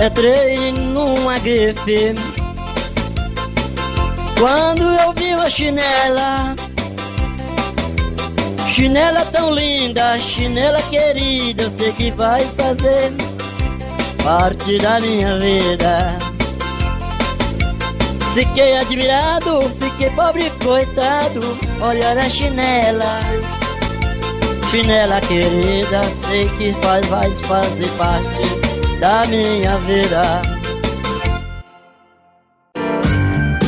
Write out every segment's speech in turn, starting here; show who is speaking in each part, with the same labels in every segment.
Speaker 1: Entrei numa grife. Quando eu vi uma chinela Chinela tão linda, chinela querida Eu sei que vai fazer parte da minha vida. Fiquei admirado, fiquei pobre coitado Olhar a chinela. Chinela querida, sei que faz, vai fazer parte da minha vida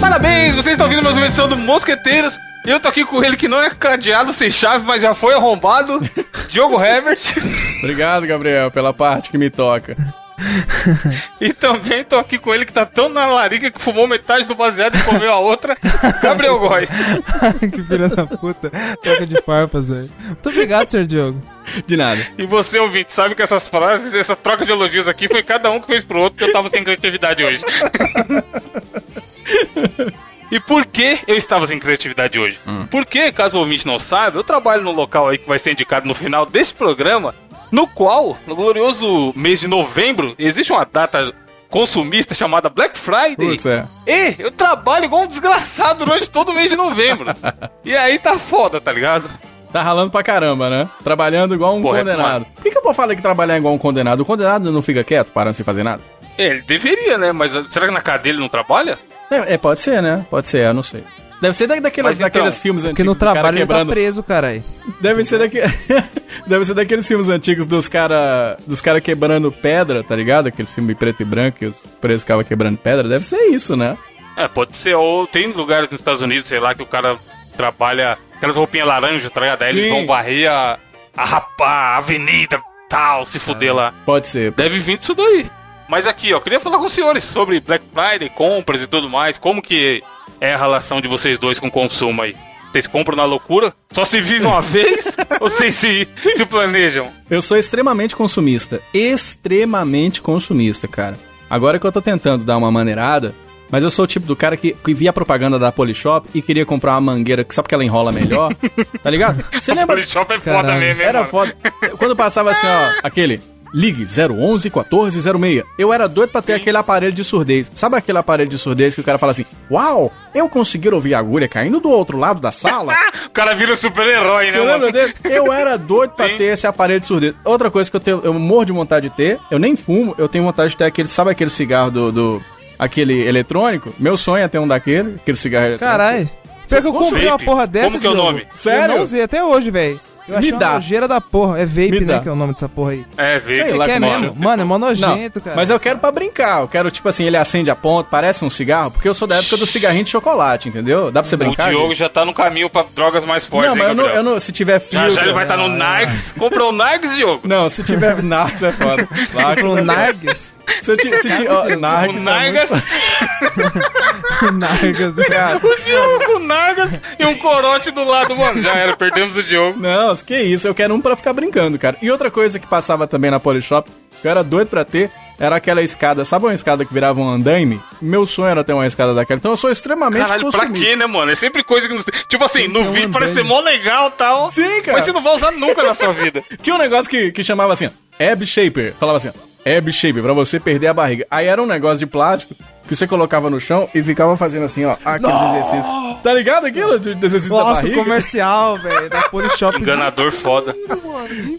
Speaker 2: Parabéns, vocês estão ouvindo mais uma edição do Mosqueteiros eu tô aqui com ele que não é cadeado sem chave, mas já foi arrombado. Diogo Herbert.
Speaker 3: Obrigado, Gabriel, pela parte que me toca.
Speaker 2: e também tô aqui com ele que tá tão na larica que fumou metade do baseado e comeu a outra, Gabriel Goy.
Speaker 4: que filha da puta. Toca de farpas, velho. Muito obrigado, senhor Diogo.
Speaker 3: De nada.
Speaker 2: E você, ouvinte, sabe que essas frases, essa troca de elogios aqui foi cada um que fez pro outro, porque eu tava sem criatividade hoje. E por que eu estava sem criatividade hoje? Hum. Porque, caso o ouvinte não saiba, eu trabalho no local aí que vai ser indicado no final desse programa, no qual, no glorioso mês de novembro, existe uma data consumista chamada Black Friday.
Speaker 3: Putz, é.
Speaker 2: E eu trabalho igual um desgraçado durante todo o mês de novembro. e aí tá foda, tá ligado?
Speaker 3: Tá ralando pra caramba, né? Trabalhando igual um Porra, condenado. Por que, que eu vou falar que trabalhar igual um condenado? O condenado não fica quieto, parando sem fazer nada?
Speaker 2: Ele deveria, né? Mas será que na cadeia ele não trabalha?
Speaker 3: É, é, pode ser, né? Pode ser, eu não sei. Deve ser daqueles, então, daqueles filmes antigos.
Speaker 4: Porque no trabalho ele tá preso, caralho.
Speaker 3: Deve ser, daqui... Deve ser daqueles filmes antigos dos caras dos cara quebrando pedra, tá ligado? Aqueles filmes preto e branco que os presos ficavam quebrando pedra. Deve ser isso, né?
Speaker 2: É, pode ser. Ou tem lugares nos Estados Unidos, sei lá, que o cara trabalha aquelas roupinhas laranja, tá ligado? Aí eles vão varrer a, a rapar, a avenida, tal, se fuder lá.
Speaker 3: Pode ser.
Speaker 2: Deve vir disso daí. Mas aqui, ó, queria falar com os senhores sobre Black Friday, compras e tudo mais. Como que é a relação de vocês dois com o consumo aí? Vocês compram na loucura? Só se vive uma vez? ou vocês se, se planejam?
Speaker 3: Eu sou extremamente consumista. Extremamente consumista, cara. Agora que eu tô tentando dar uma maneirada, mas eu sou o tipo do cara que, que via a propaganda da Polishop e queria comprar uma mangueira só porque ela enrola melhor. tá ligado?
Speaker 2: Você lembra? Polishop é foda Caralho. mesmo,
Speaker 3: Era
Speaker 2: mano?
Speaker 3: foda. Quando passava assim, ó, aquele Ligue 011 1406. Eu era doido pra ter Sim. aquele aparelho de surdez. Sabe aquele aparelho de surdez que o cara fala assim: Uau, eu consegui ouvir a agulha caindo do outro lado da sala?
Speaker 2: o cara vira super-herói, né?
Speaker 3: Lembra dele? Eu era doido pra Sim. ter esse aparelho de surdez. Outra coisa que eu tenho, eu morro de vontade de ter, eu nem fumo, eu tenho vontade de ter aquele, sabe aquele cigarro do. do aquele eletrônico? Meu sonho é ter um daquele, aquele cigarro eletrônico.
Speaker 4: Caralho. Pior que eu comprei uma porra dessa,
Speaker 2: Como que é o nome?
Speaker 4: Sério? Eu não usei até hoje, velho. Eu achei Me dá. uma nojeira da porra. É vape, né? Que é o nome dessa porra aí.
Speaker 2: É, vape. Sei
Speaker 4: lá que é mesmo. Mano, é mó nojento,
Speaker 3: não,
Speaker 4: cara.
Speaker 3: Mas eu quero pra brincar. Eu quero, tipo assim, ele acende a ponta, parece um cigarro, porque eu sou da época do cigarrinho de chocolate, entendeu? Dá pra você brincar?
Speaker 2: O Diogo gente? já tá no caminho pra drogas mais fortes,
Speaker 3: Não, mas
Speaker 2: hein,
Speaker 3: eu não, eu não, se tiver fio...
Speaker 2: Já, já ele vai estar tá no ah, Nargs. Comprou o Nargs, Diogo?
Speaker 3: Não, se tiver Nargs é foda.
Speaker 4: Comprou o Nargs?
Speaker 3: Se, se, se, ó, Nargs
Speaker 2: o Nargas...
Speaker 4: É Nargas, cara.
Speaker 2: O Diogo com Nargas e um corote do lado, mano. Já era, perdemos o Diogo.
Speaker 3: Não, que isso, eu quero um pra ficar brincando, cara. E outra coisa que passava também na Polishop, que eu era doido pra ter, era aquela escada. Sabe uma escada que virava um andaime? Meu sonho era ter uma escada daquela. Então eu sou extremamente
Speaker 2: Caralho, consumista. pra quê, né, mano? É sempre coisa que... Tipo assim, no um vídeo parece ser mó legal e tal.
Speaker 3: Sim, cara.
Speaker 2: Mas você não vai usar nunca na sua vida.
Speaker 3: Tinha um negócio que, que chamava assim, Ab Shaper. Falava assim, Ab Shaper, pra você perder a barriga. Aí era um negócio de plástico que você colocava no chão e ficava fazendo assim, ó, aqueles Nossa. exercícios. Tá ligado aquilo? De exercício
Speaker 4: Nossa,
Speaker 3: da barriga?
Speaker 4: comercial, velho, da Polishop.
Speaker 2: Enganador foda.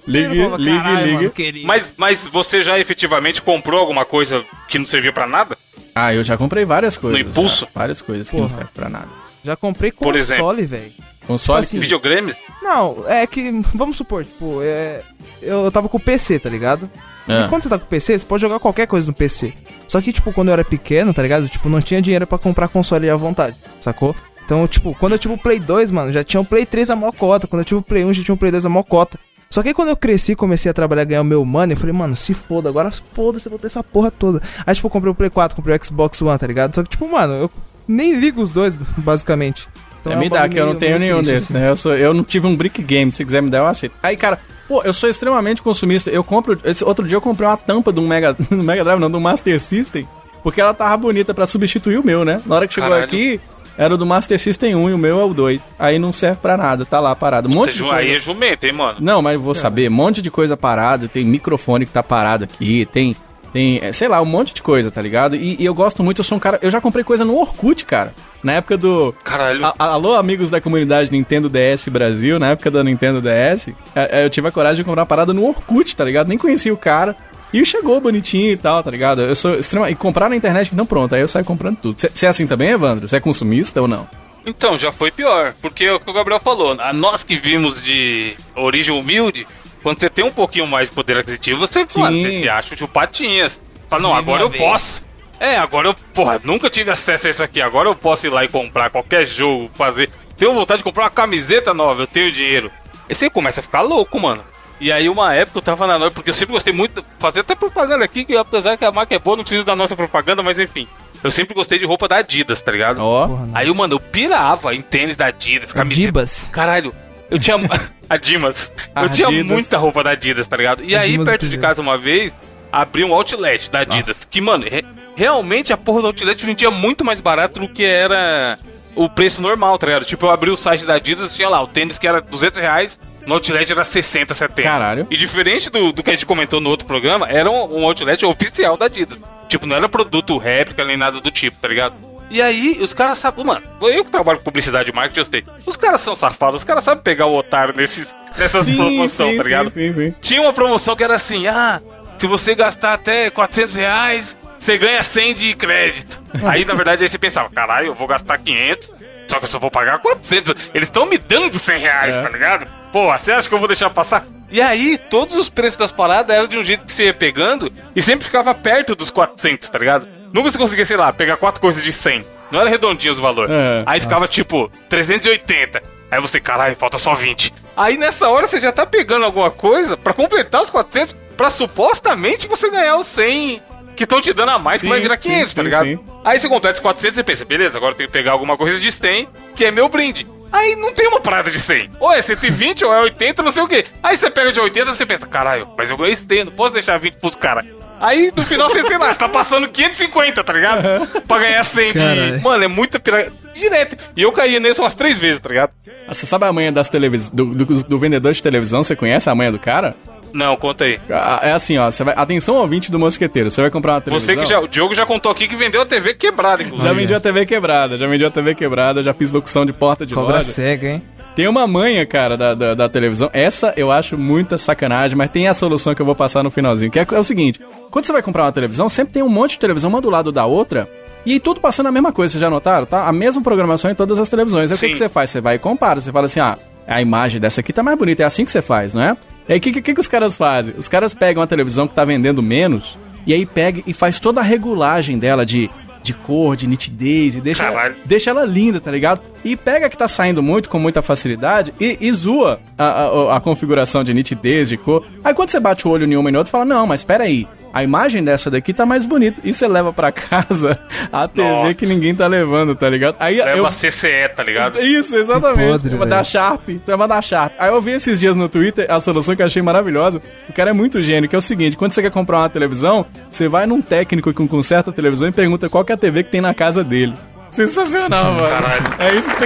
Speaker 3: ligue, ligue, ligue.
Speaker 2: Mas, mas você já efetivamente comprou alguma coisa que não servia pra nada?
Speaker 3: Ah, eu já comprei várias coisas.
Speaker 2: No impulso?
Speaker 3: Já, várias coisas que não servem pra nada.
Speaker 4: Já comprei console, velho.
Speaker 3: Console?
Speaker 2: Tipo assim, videogames?
Speaker 4: Não, é que, vamos supor, tipo, é, eu tava com o PC, tá ligado? É. E quando você tá com o PC, você pode jogar qualquer coisa no PC. Só que, tipo, quando eu era pequeno, tá ligado? Tipo, não tinha dinheiro para comprar console à vontade, sacou? Então, tipo, quando eu tive o Play 2, mano, já tinha o Play 3 a mocota. Quando eu tive o Play 1, já tinha o Play 2 a mocota. Só que aí quando eu cresci, comecei a trabalhar, ganhar o meu money, eu falei, mano, se foda, agora foda-se, eu vou ter essa porra toda. Aí, tipo, eu comprei o Play 4, comprei o Xbox One, tá ligado? Só que, tipo, mano, eu nem ligo os dois, basicamente.
Speaker 3: Então, é, me dá, que eu não tenho nenhum desses, assim. né? Eu, sou, eu não tive um brick game, se quiser me dar, eu aceito. Aí, cara, pô, eu sou extremamente consumista. Eu compro. Esse, outro dia eu comprei uma tampa do Mega, do Mega Drive, não, do Master System. Porque ela tava bonita para substituir o meu, né? Na hora que chegou Caralho. aqui, era o do Master System 1 e o meu é o 2. Aí não serve pra nada, tá lá parado. Um monte de coisa...
Speaker 2: Aí é jumento, hein, mano?
Speaker 3: Não, mas vou saber, um monte de coisa parada. Tem microfone que tá parado aqui, tem tem, é, sei lá, um monte de coisa, tá ligado? E, e, eu gosto muito, eu sou um cara. Eu já comprei coisa no Orkut, cara. Na época do.
Speaker 2: Caralho. A,
Speaker 3: alô, amigos da comunidade Nintendo DS Brasil, na época da Nintendo DS, é, é, eu tive a coragem de comprar uma parada no Orkut, tá ligado? Nem conhecia o cara. E chegou bonitinho e tal, tá ligado? Eu sou extremamente. E comprar na internet, não pronto, aí eu saio comprando tudo. Você é assim também, Evandro? Você é consumista ou não?
Speaker 2: Então, já foi pior. Porque é o que o Gabriel falou, a nós que vimos de origem humilde, quando você tem um pouquinho mais de poder aquisitivo, você, mano, você se acha de patinhas. Fala, não, agora eu vez. posso. É, agora eu, porra, nunca tive acesso a isso aqui. Agora eu posso ir lá e comprar qualquer jogo, fazer. Tenho vontade de comprar uma camiseta nova, eu tenho dinheiro. E você começa a ficar louco, mano. E aí, uma época eu tava na Nord, porque eu sempre gostei muito. Fazer até propaganda aqui, que apesar que a marca é boa, não precisa da nossa propaganda, mas enfim. Eu sempre gostei de roupa da Adidas, tá ligado? Ó. Oh. Aí, mano, eu pirava em tênis da Adidas,
Speaker 4: camiseta. Adibas?
Speaker 2: Caralho, eu tinha. a Dimas. Eu Adidas. tinha muita roupa da Adidas, tá ligado? E aí, perto de casa uma vez, abri um outlet da Adidas. Nossa. Que, mano, re realmente a porra do outlet vendia muito mais barato do que era o preço normal, tá ligado? Tipo, eu abri o site da Adidas e tinha lá o tênis que era 200 reais, no outlet era 60, 70.
Speaker 3: Caralho.
Speaker 2: E diferente do, do que a gente comentou no outro programa, era um, um outlet oficial da Adidas. Tipo, não era produto réplica nem nada do tipo, tá ligado? E aí, os caras sabem, mano, eu que trabalho com publicidade e marketing, eu sei. Os caras são safados, os caras sabem pegar o otário nesses, nessas promoções, tá ligado? Sim, sim, sim. Tinha uma promoção que era assim, ah, se você gastar até 400 reais, você ganha 100 de crédito. aí, na verdade, aí você pensava, caralho, eu vou gastar 500, só que eu só vou pagar 400. Eles estão me dando 100 reais, é. tá ligado? Pô, você acha que eu vou deixar passar? E aí, todos os preços das paradas eram de um jeito que você ia pegando e sempre ficava perto dos 400, tá ligado? Nunca você conseguia, sei lá, pegar quatro coisas de 100. Não era redondinho os valores. É, aí ficava nossa. tipo 380. Aí você, caralho, falta só 20. Aí nessa hora você já tá pegando alguma coisa para completar os 400 para supostamente você ganhar os 100 que estão te dando a mais sim, que vai virar 500, sim, tá ligado? Sim, Aí você completa os 400 e pensa, beleza, agora eu tenho que pegar alguma coisa de 100 que é meu brinde. Aí não tem uma parada de 100. Ou é 120 ou é 80, não sei o quê. Aí você pega de 80 e você pensa, caralho, mas eu ganhei 100, não posso deixar 20 pros caras. Aí no final você, sei lá, você tá passando 550, tá ligado? Uhum. Pra ganhar 100 de. Mano, é muita pirata. Direto. E eu caía nesse umas três vezes, tá ligado?
Speaker 3: Ah, você sabe a manha das televis... do, do, do vendedor de televisão? Você conhece a manha do cara?
Speaker 2: Não, conta aí.
Speaker 3: Ah, é assim, ó. Você vai, atenção ouvinte do Mosqueteiro. Você vai comprar uma televisão.
Speaker 2: Você que já. O Diogo já contou aqui que vendeu a TV quebrada, inclusive.
Speaker 3: Já vendi a TV quebrada, já vendi a TV quebrada, já fiz locução de porta de
Speaker 4: Cobra loja. cega, hein?
Speaker 3: Tem uma manha, cara, da, da, da, televisão. Essa eu acho muita sacanagem, mas tem a solução que eu vou passar no finalzinho. Que é, é, o seguinte: quando você vai comprar uma televisão, sempre tem um monte de televisão uma do lado da outra. E tudo passando a mesma coisa, vocês já notaram? Tá? A mesma programação em todas as televisões. Aí o que, que você faz? Você vai e compara. Você fala assim: ah, a imagem dessa aqui tá mais bonita. É assim que você faz, não é? E aí o que, que, que os caras fazem? Os caras pegam a televisão que tá vendendo menos. E aí pega e faz toda a regulagem dela de de cor, de nitidez, e deixa, deixa ela linda, tá ligado? E pega que tá saindo muito, com muita facilidade, e, e zoa a, a, a, configuração de nitidez, de cor. Aí quando você bate o olho em uma e fala, não, mas espera aí, a imagem dessa daqui tá mais bonita. E você leva pra casa a TV Nossa. que ninguém tá levando, tá ligado? Aí
Speaker 2: leva
Speaker 3: eu...
Speaker 2: CCE, tá ligado?
Speaker 3: Isso, exatamente. Podre, da Sharp. Vai da Sharp. Aí eu vi esses dias no Twitter a solução que eu achei maravilhosa. O cara é muito gênio, que é o seguinte, quando você quer comprar uma televisão, você vai num técnico que conserta a televisão e pergunta qual que é a TV que tem na casa dele. Sensacional, mano. Caralho. É isso que você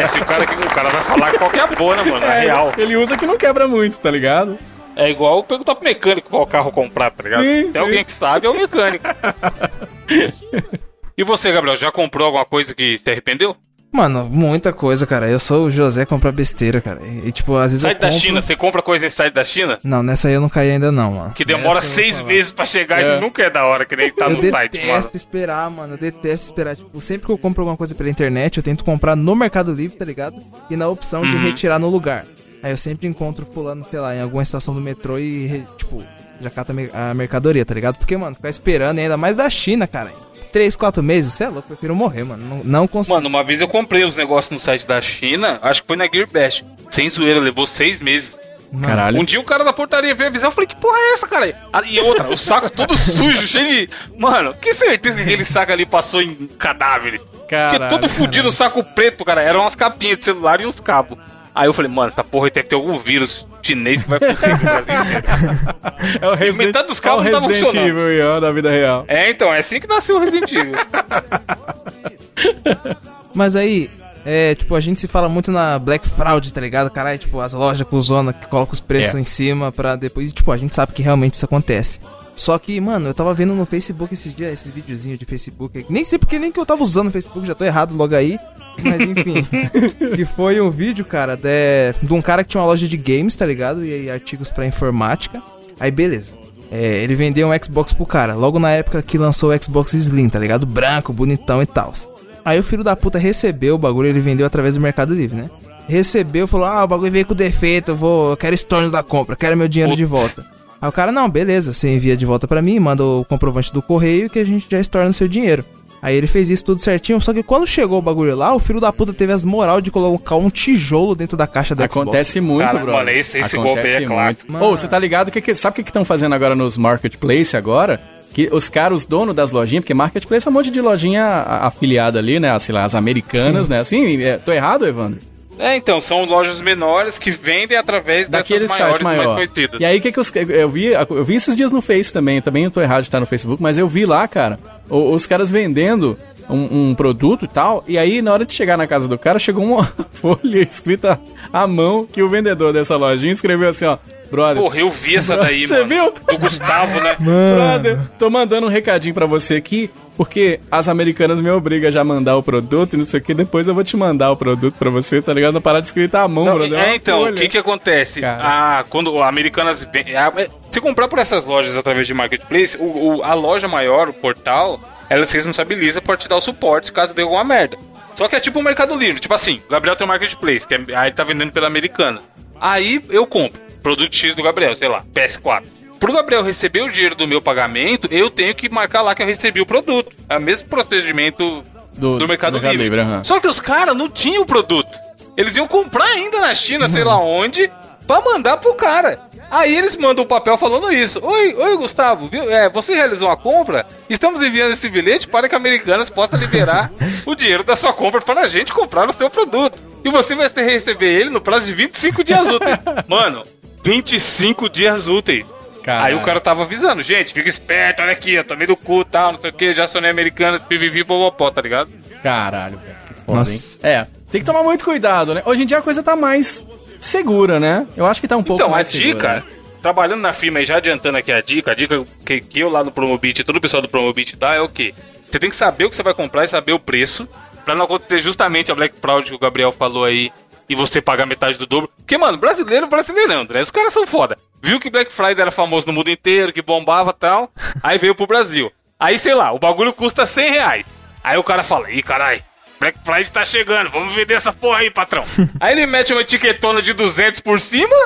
Speaker 2: É, se o cara, o cara vai falar qual que é a boa, né, mano? É, é real.
Speaker 3: Ele usa que não quebra muito, tá ligado?
Speaker 2: É igual perguntar pro mecânico qual carro comprar, tá ligado? Sim, Se sim. alguém que sabe, é o mecânico. e você, Gabriel, já comprou alguma coisa que se arrependeu?
Speaker 4: Mano, muita coisa, cara. Eu sou o José comprar besteira, cara. E, tipo, às vezes
Speaker 2: site
Speaker 4: eu compro...
Speaker 2: da China, você compra coisa em site da China?
Speaker 4: Não, nessa aí eu não caí ainda não, mano.
Speaker 2: Que demora seis meses pra chegar é. e nunca é da hora, que nem tá eu no site, mano.
Speaker 4: Eu detesto esperar, mano. Eu detesto esperar. Tipo, sempre que eu compro alguma coisa pela internet, eu tento comprar no Mercado Livre, tá ligado? E na opção de uhum. retirar no lugar. Aí eu sempre encontro pulando, sei lá, em alguma estação do metrô e, tipo, já cata a mercadoria, tá ligado? Porque, mano, ficar esperando ainda mais da China, cara. Três, quatro meses, você é louco, eu prefiro morrer, mano. Não, não consigo.
Speaker 2: Mano, uma vez eu comprei os negócios no site da China, acho que foi na Gearbest. Sem zoeira, levou seis meses.
Speaker 3: Caralho.
Speaker 2: Um dia o cara da portaria veio avisar, eu falei, que porra é essa, cara? Ah, e outra, o saco é todo sujo, cheio de. Mano, que certeza que aquele saco ali passou em cadáveres. Caralho, Porque todo fudido, o saco preto, cara, eram umas capinhas de celular e uns cabos. Aí eu falei, mano, essa porra aí deve ter algum vírus chinês que vai pro Brasil.
Speaker 3: é o Resident, Metade dos carros é não tá funcionando. Evil, da vida real.
Speaker 2: É, então, é assim que nasceu o Resident Evil.
Speaker 4: Mas aí, é, tipo, a gente se fala muito na Black Fraud, tá ligado? Caralho, tipo, as lojas com zona que colocam os preços é. em cima pra depois. E, tipo, a gente sabe que realmente isso acontece. Só que, mano, eu tava vendo no Facebook esses dias, esses videozinhos de Facebook. Nem sei porque nem que eu tava usando o Facebook, já tô errado logo aí. Mas enfim. que foi um vídeo, cara, de, de um cara que tinha uma loja de games, tá ligado? E, e artigos para informática. Aí beleza. É, ele vendeu um Xbox pro cara, logo na época que lançou o Xbox Slim, tá ligado? Branco, bonitão e tal. Aí o filho da puta recebeu o bagulho, ele vendeu através do Mercado Livre, né? Recebeu, falou: Ah, o bagulho veio com defeito, eu vou. Eu quero estorno da compra, quero meu dinheiro de volta. Aí o cara, não, beleza, você envia de volta para mim, manda o comprovante do correio que a gente já estorna o seu dinheiro. Aí ele fez isso tudo certinho, só que quando chegou o bagulho lá, o filho da puta teve as moral de colocar um tijolo dentro da caixa da
Speaker 3: Acontece Xbox. muito, bro. Mano,
Speaker 2: esse, esse golpe aí é claro.
Speaker 3: Ô, você tá ligado? Que, que, sabe o que estão fazendo agora nos marketplace agora? Que os caras, os donos das lojinhas, porque marketplace é um monte de lojinha afiliada ali, né? Sei lá, as americanas, Sim. né? Assim, é, tô errado, Evandro?
Speaker 2: É, então, são lojas menores que vendem através Daquele dessas maiores maior. mais conhecidas.
Speaker 3: E aí, o que, que os, eu vi? Eu vi esses dias no Face também, também eu tô errado de estar no Facebook, mas eu vi lá, cara, os, os caras vendendo um, um, produto e tal, e aí na hora de chegar na casa do cara, chegou uma folha escrita à mão que o vendedor dessa lojinha escreveu assim, ó, Brother.
Speaker 2: Porra, eu vi essa daí,
Speaker 3: você
Speaker 2: mano.
Speaker 3: Você viu?
Speaker 2: Do Gustavo, né?
Speaker 3: Mano. Brother, tô mandando um recadinho pra você aqui, porque as americanas me obrigam já a mandar o produto e não sei o que, depois eu vou te mandar o produto pra você, tá ligado? Não parar de escrita à mão, não, brother.
Speaker 2: É, então, o que que acontece? Ah, quando americanas... É, se comprar por essas lojas através de marketplace, o, o, a loja maior, o portal, ela se responsabiliza por te dar o suporte caso dê alguma merda. Só que é tipo o Mercado Livre, tipo assim, o Gabriel tem um marketplace, que é, aí tá vendendo pela americana. Aí eu compro produto X do Gabriel, sei lá, PS4. Pro Gabriel receber o dinheiro do meu pagamento, eu tenho que marcar lá que eu recebi o produto. É o mesmo procedimento do, do Mercado, Mercado Livre. Uhum. Só que os caras não tinham o produto. Eles iam comprar ainda na China, sei lá onde, pra mandar pro cara. Aí eles mandam o um papel falando isso. Oi, oi Gustavo, viu? É, você realizou uma compra? Estamos enviando esse bilhete para que a Americanas possa liberar o dinheiro da sua compra para a gente comprar o seu produto. E você vai receber ele no prazo de 25 dias úteis. Mano, 25 dias úteis. Caralho. Aí o cara tava avisando, gente, fica esperto, olha aqui, eu tomei do cu tal, não sei o que, já sonei americanas, pivivi, popopó, tá ligado?
Speaker 3: Caralho, velho, que foda, Nossa. hein? É, tem que tomar muito cuidado, né? Hoje em dia a coisa tá mais segura, né? Eu acho que tá um pouco
Speaker 2: então,
Speaker 3: mais
Speaker 2: segura. Então, a dica, né? trabalhando na firma e já adiantando aqui a dica, a dica que, que eu lá no Promobit, todo o pessoal do Promobit dá é o quê? Você tem que saber o que você vai comprar e saber o preço, pra não acontecer justamente a Black Fraud que o Gabriel falou aí, e você pagar metade do dobro. Porque, mano, brasileiro, brasileirão, André. Os caras são foda. Viu que Black Friday era famoso no mundo inteiro, que bombava e tal. Aí veio pro Brasil. Aí, sei lá, o bagulho custa 100 reais. Aí o cara fala, ih, carai, Black Friday tá chegando, vamos vender essa porra aí, patrão. aí ele mete uma etiquetona de 200 por cima.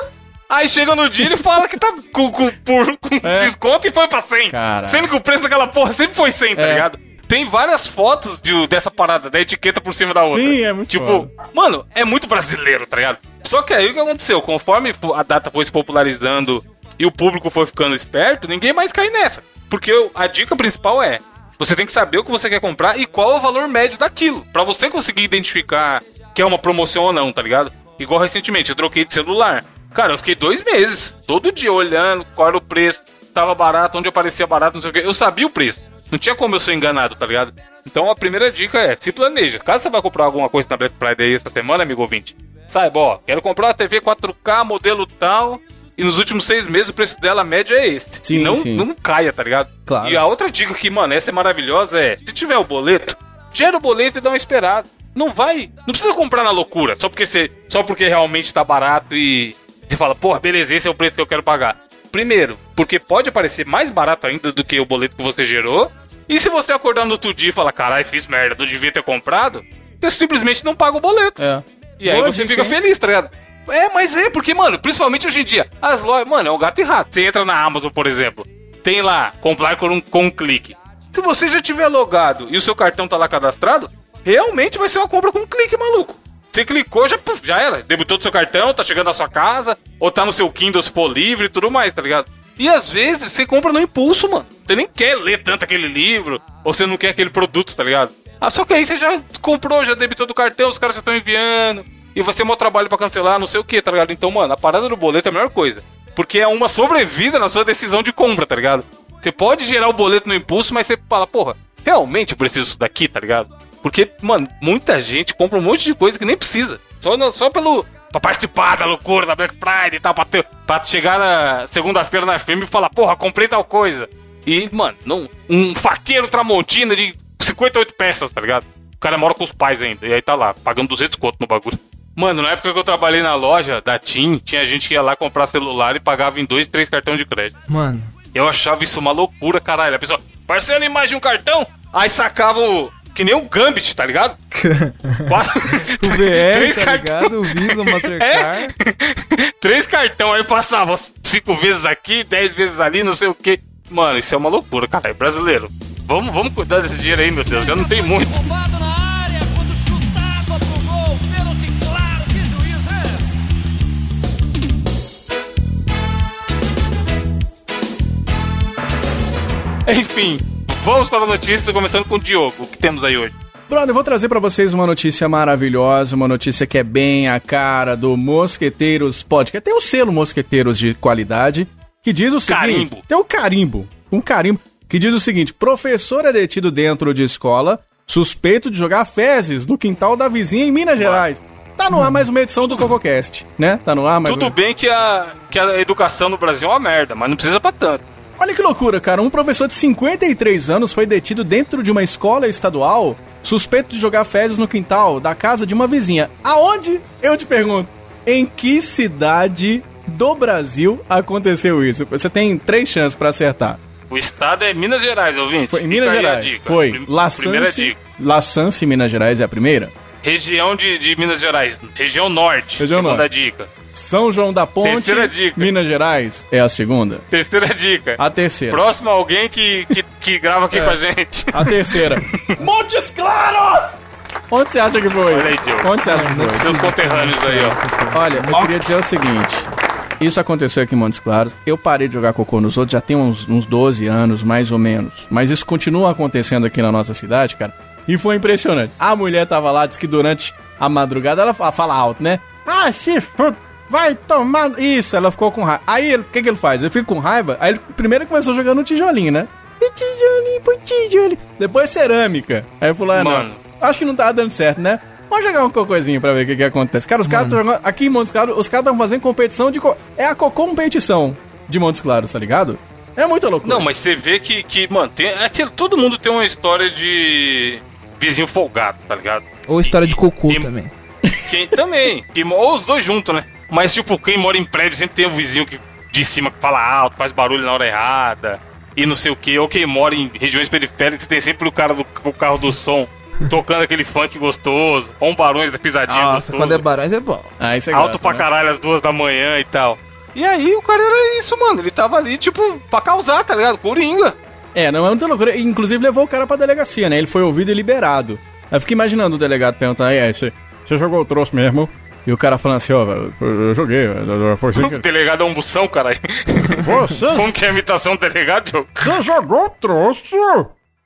Speaker 2: Aí chega no dia e fala que tá com, com, por, com é. desconto e foi pra 100. Caralho. Sendo que o preço daquela porra sempre foi 100, tá é. ligado? Tem várias fotos de, dessa parada, da etiqueta por cima da outra.
Speaker 3: Sim, é muito
Speaker 2: Tipo, foda. mano, é muito brasileiro, tá ligado? Só que aí o que aconteceu? Conforme a data foi se popularizando e o público foi ficando esperto, ninguém mais cai nessa. Porque a dica principal é: você tem que saber o que você quer comprar e qual é o valor médio daquilo. para você conseguir identificar que é uma promoção ou não, tá ligado? Igual recentemente, eu troquei de celular. Cara, eu fiquei dois meses, todo dia olhando qual era o preço, tava barato, onde aparecia barato, não sei o que. Eu sabia o preço. Não tinha como eu ser enganado, tá ligado? Então a primeira dica é, se planeja. Caso você vai comprar alguma coisa na Black Friday essa semana, amigo ouvinte, saiba, ó, quero comprar uma TV 4K, modelo tal, e nos últimos seis meses o preço dela média é esse. Sim, e não, sim. não caia, tá ligado? Claro. E a outra dica que, mano, essa é maravilhosa é, se tiver o boleto, gera o boleto e dá uma esperada. Não vai, não precisa comprar na loucura, só porque você, só porque realmente tá barato e você fala, porra, beleza, esse é o preço que eu quero pagar. Primeiro, porque pode aparecer mais barato ainda do que o boleto que você gerou. E se você acordar no outro dia e falar, caralho, fiz merda, não devia ter comprado, você simplesmente não paga o boleto. É. E aí Boa você dica, fica hein? feliz, tá ligado? É, mas é, porque, mano, principalmente hoje em dia, as lojas. Mano, é um gato e rato. Você entra na Amazon, por exemplo, tem lá, comprar com um, com um clique. Se você já tiver logado e o seu cartão tá lá cadastrado, realmente vai ser uma compra com um clique, maluco. Você clicou, já, puf, já era. Debutou do seu cartão, tá chegando na sua casa, ou tá no seu Kindle se for livre e tudo mais, tá ligado? E às vezes você compra no impulso, mano. Você nem quer ler tanto aquele livro, ou você não quer aquele produto, tá ligado? Ah, só que aí você já comprou, já debitou do cartão, os caras já estão enviando, e você tem um trabalho para cancelar, não sei o que, tá ligado? Então, mano, a parada do boleto é a melhor coisa. Porque é uma sobrevida na sua decisão de compra, tá ligado? Você pode gerar o boleto no impulso, mas você fala, porra, realmente eu preciso disso daqui, tá ligado? Porque, mano, muita gente compra um monte de coisa que nem precisa. Só, no, só pelo. Pra participar da loucura da Black Friday e tal, pra, ter, pra chegar na segunda-feira na firma e falar, porra, comprei tal coisa. E, mano, não, um faqueiro tramontina de 58 peças, tá ligado? O cara mora com os pais ainda. E aí tá lá, pagando 200 conto no bagulho. Mano, na época que eu trabalhei na loja da TIM, tinha gente que ia lá comprar celular e pagava em dois, três cartões de crédito.
Speaker 4: Mano.
Speaker 2: Eu achava isso uma loucura, caralho. A pessoa, parcela em mais de um cartão, aí sacava o. Que nem um Gambit, tá ligado?
Speaker 4: Quatro... o VR, três tá cart... ligado? O Visa, o Mastercard.
Speaker 2: É? três cartão, aí passava cinco vezes aqui, dez vezes ali, não sei o que. Mano, isso é uma loucura, cara. É brasileiro. Vamos, vamos cuidar desse dinheiro aí, meu Deus. Já não tem muito. Enfim, vamos para a notícia, começando com o Diogo. O que temos aí hoje?
Speaker 3: Brother, eu vou trazer para vocês uma notícia maravilhosa, uma notícia que é bem a cara do Mosqueteiros Podcast. Tem o selo Mosqueteiros de qualidade, que diz o seguinte... Carimbo. Tem o carimbo, um carimbo, que diz o seguinte, professor é detido dentro de escola, suspeito de jogar fezes no quintal da vizinha em Minas Gerais. Tá no ar mais uma edição do CocoCast, né? Tá no ar mais
Speaker 2: Tudo
Speaker 3: uma...
Speaker 2: bem que a, que a educação no Brasil é uma merda, mas não precisa pra tanto.
Speaker 3: Olha que loucura, cara. Um professor de 53 anos foi detido dentro de uma escola estadual suspeito de jogar fezes no quintal da casa de uma vizinha. Aonde? Eu te pergunto. Em que cidade do Brasil aconteceu isso? Você tem três chances para acertar.
Speaker 2: O estado é Minas Gerais, ouvinte.
Speaker 3: Foi em Minas Gerais. Foi. Prim La Sance, La Sance, Minas Gerais é a primeira?
Speaker 2: Região de, de Minas Gerais. Região Norte. Região Norte. dica.
Speaker 3: São João da Ponte,
Speaker 2: terceira dica.
Speaker 3: Minas Gerais, é a segunda.
Speaker 2: Terceira dica.
Speaker 3: A terceira.
Speaker 2: Próximo alguém que, que, que grava aqui é. com a gente.
Speaker 3: A terceira. Montes Claros! Onde você acha que foi?
Speaker 2: Olha aí, Diogo.
Speaker 3: Onde você acha que foi?
Speaker 2: Seus conterrâneos aí, ó.
Speaker 3: Olha, eu queria dizer o seguinte. Isso aconteceu aqui em Montes Claros. Eu parei de jogar cocô nos outros já tem uns, uns 12 anos, mais ou menos. Mas isso continua acontecendo aqui na nossa cidade, cara. E foi impressionante. A mulher tava lá, disse que durante a madrugada ela fala alto, né? Ah, se Vai tomar. Isso, ela ficou com raiva. Aí o que, que ele faz? Ele fica com raiva. Aí ele primeiro começou jogando tijolinho, né? Tijolinho, por tijolinho. Depois cerâmica. Aí eu falei, ah, Mano. não. Acho que não tá dando certo, né? Vamos jogar um cocôzinho pra ver o que, que acontece. Cara, os caras estão jogando. Aqui em Montes Claros, os caras estão fazendo competição de. Co... É a cocô competição de Montes Claros, tá ligado? É muito louco.
Speaker 2: Não, mas você vê que, que mano, tem, é que todo mundo tem uma história de vizinho folgado, tá ligado?
Speaker 4: Ou história e, de cocô e, também.
Speaker 2: Quem, também. Que, ou os dois juntos, né? Mas, tipo, quem mora em prédio sempre tem um vizinho que, de cima que fala alto, faz barulho na hora errada, e não sei o que. Ou quem mora em regiões periféricas tem sempre o cara do o carro do som. tocando aquele funk gostoso, ou um Barões da Pisadinha
Speaker 4: Nossa, gostoso. quando é Barões é bom.
Speaker 2: Ah, isso é Alto pra né? caralho às duas da manhã e tal. E aí o cara era isso, mano. Ele tava ali, tipo, pra causar, tá ligado? Coringa.
Speaker 3: É, não é muita loucura. Inclusive levou o cara pra delegacia, né? Ele foi ouvido e liberado. Eu fiquei imaginando o delegado perguntar, aí, você jogou o troço mesmo? E o cara falando assim, ó, eu joguei.
Speaker 2: O delegado é um bução, caralho. Você? Como que é a imitação do delegado,
Speaker 3: Você jogou o troço?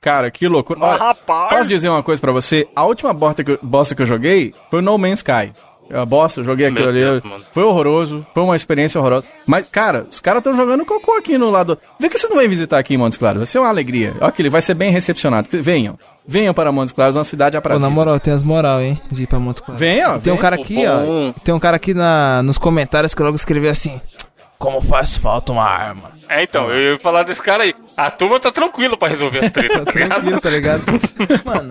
Speaker 3: Cara, que loucura.
Speaker 2: Mas, rapaz.
Speaker 3: Posso dizer uma coisa pra você? A última bosta que, eu, bosta que eu joguei foi No Man's Sky. A bosta, eu joguei aquilo ali. Deus, foi horroroso, foi uma experiência horrorosa. Mas, cara, os caras estão jogando cocô aqui no lado. Vê que vocês não vêm visitar aqui em Montes Claros. Vai ser uma alegria. Olha que ele vai ser bem recepcionado. Venham. Venham para Montes Claros, uma cidade aprazível.
Speaker 4: Pô, na moral, tem as moral, hein, de ir pra Montes Claros.
Speaker 3: Venham.
Speaker 4: Tem um cara aqui, ó. Tem um cara aqui na, nos comentários que logo escreveu assim: Como faz falta uma arma.
Speaker 2: É, então, eu ia falar desse cara aí. A turma tá tranquila pra resolver as tretas, tá,
Speaker 4: tá tranquilo, tá ligado? Mano.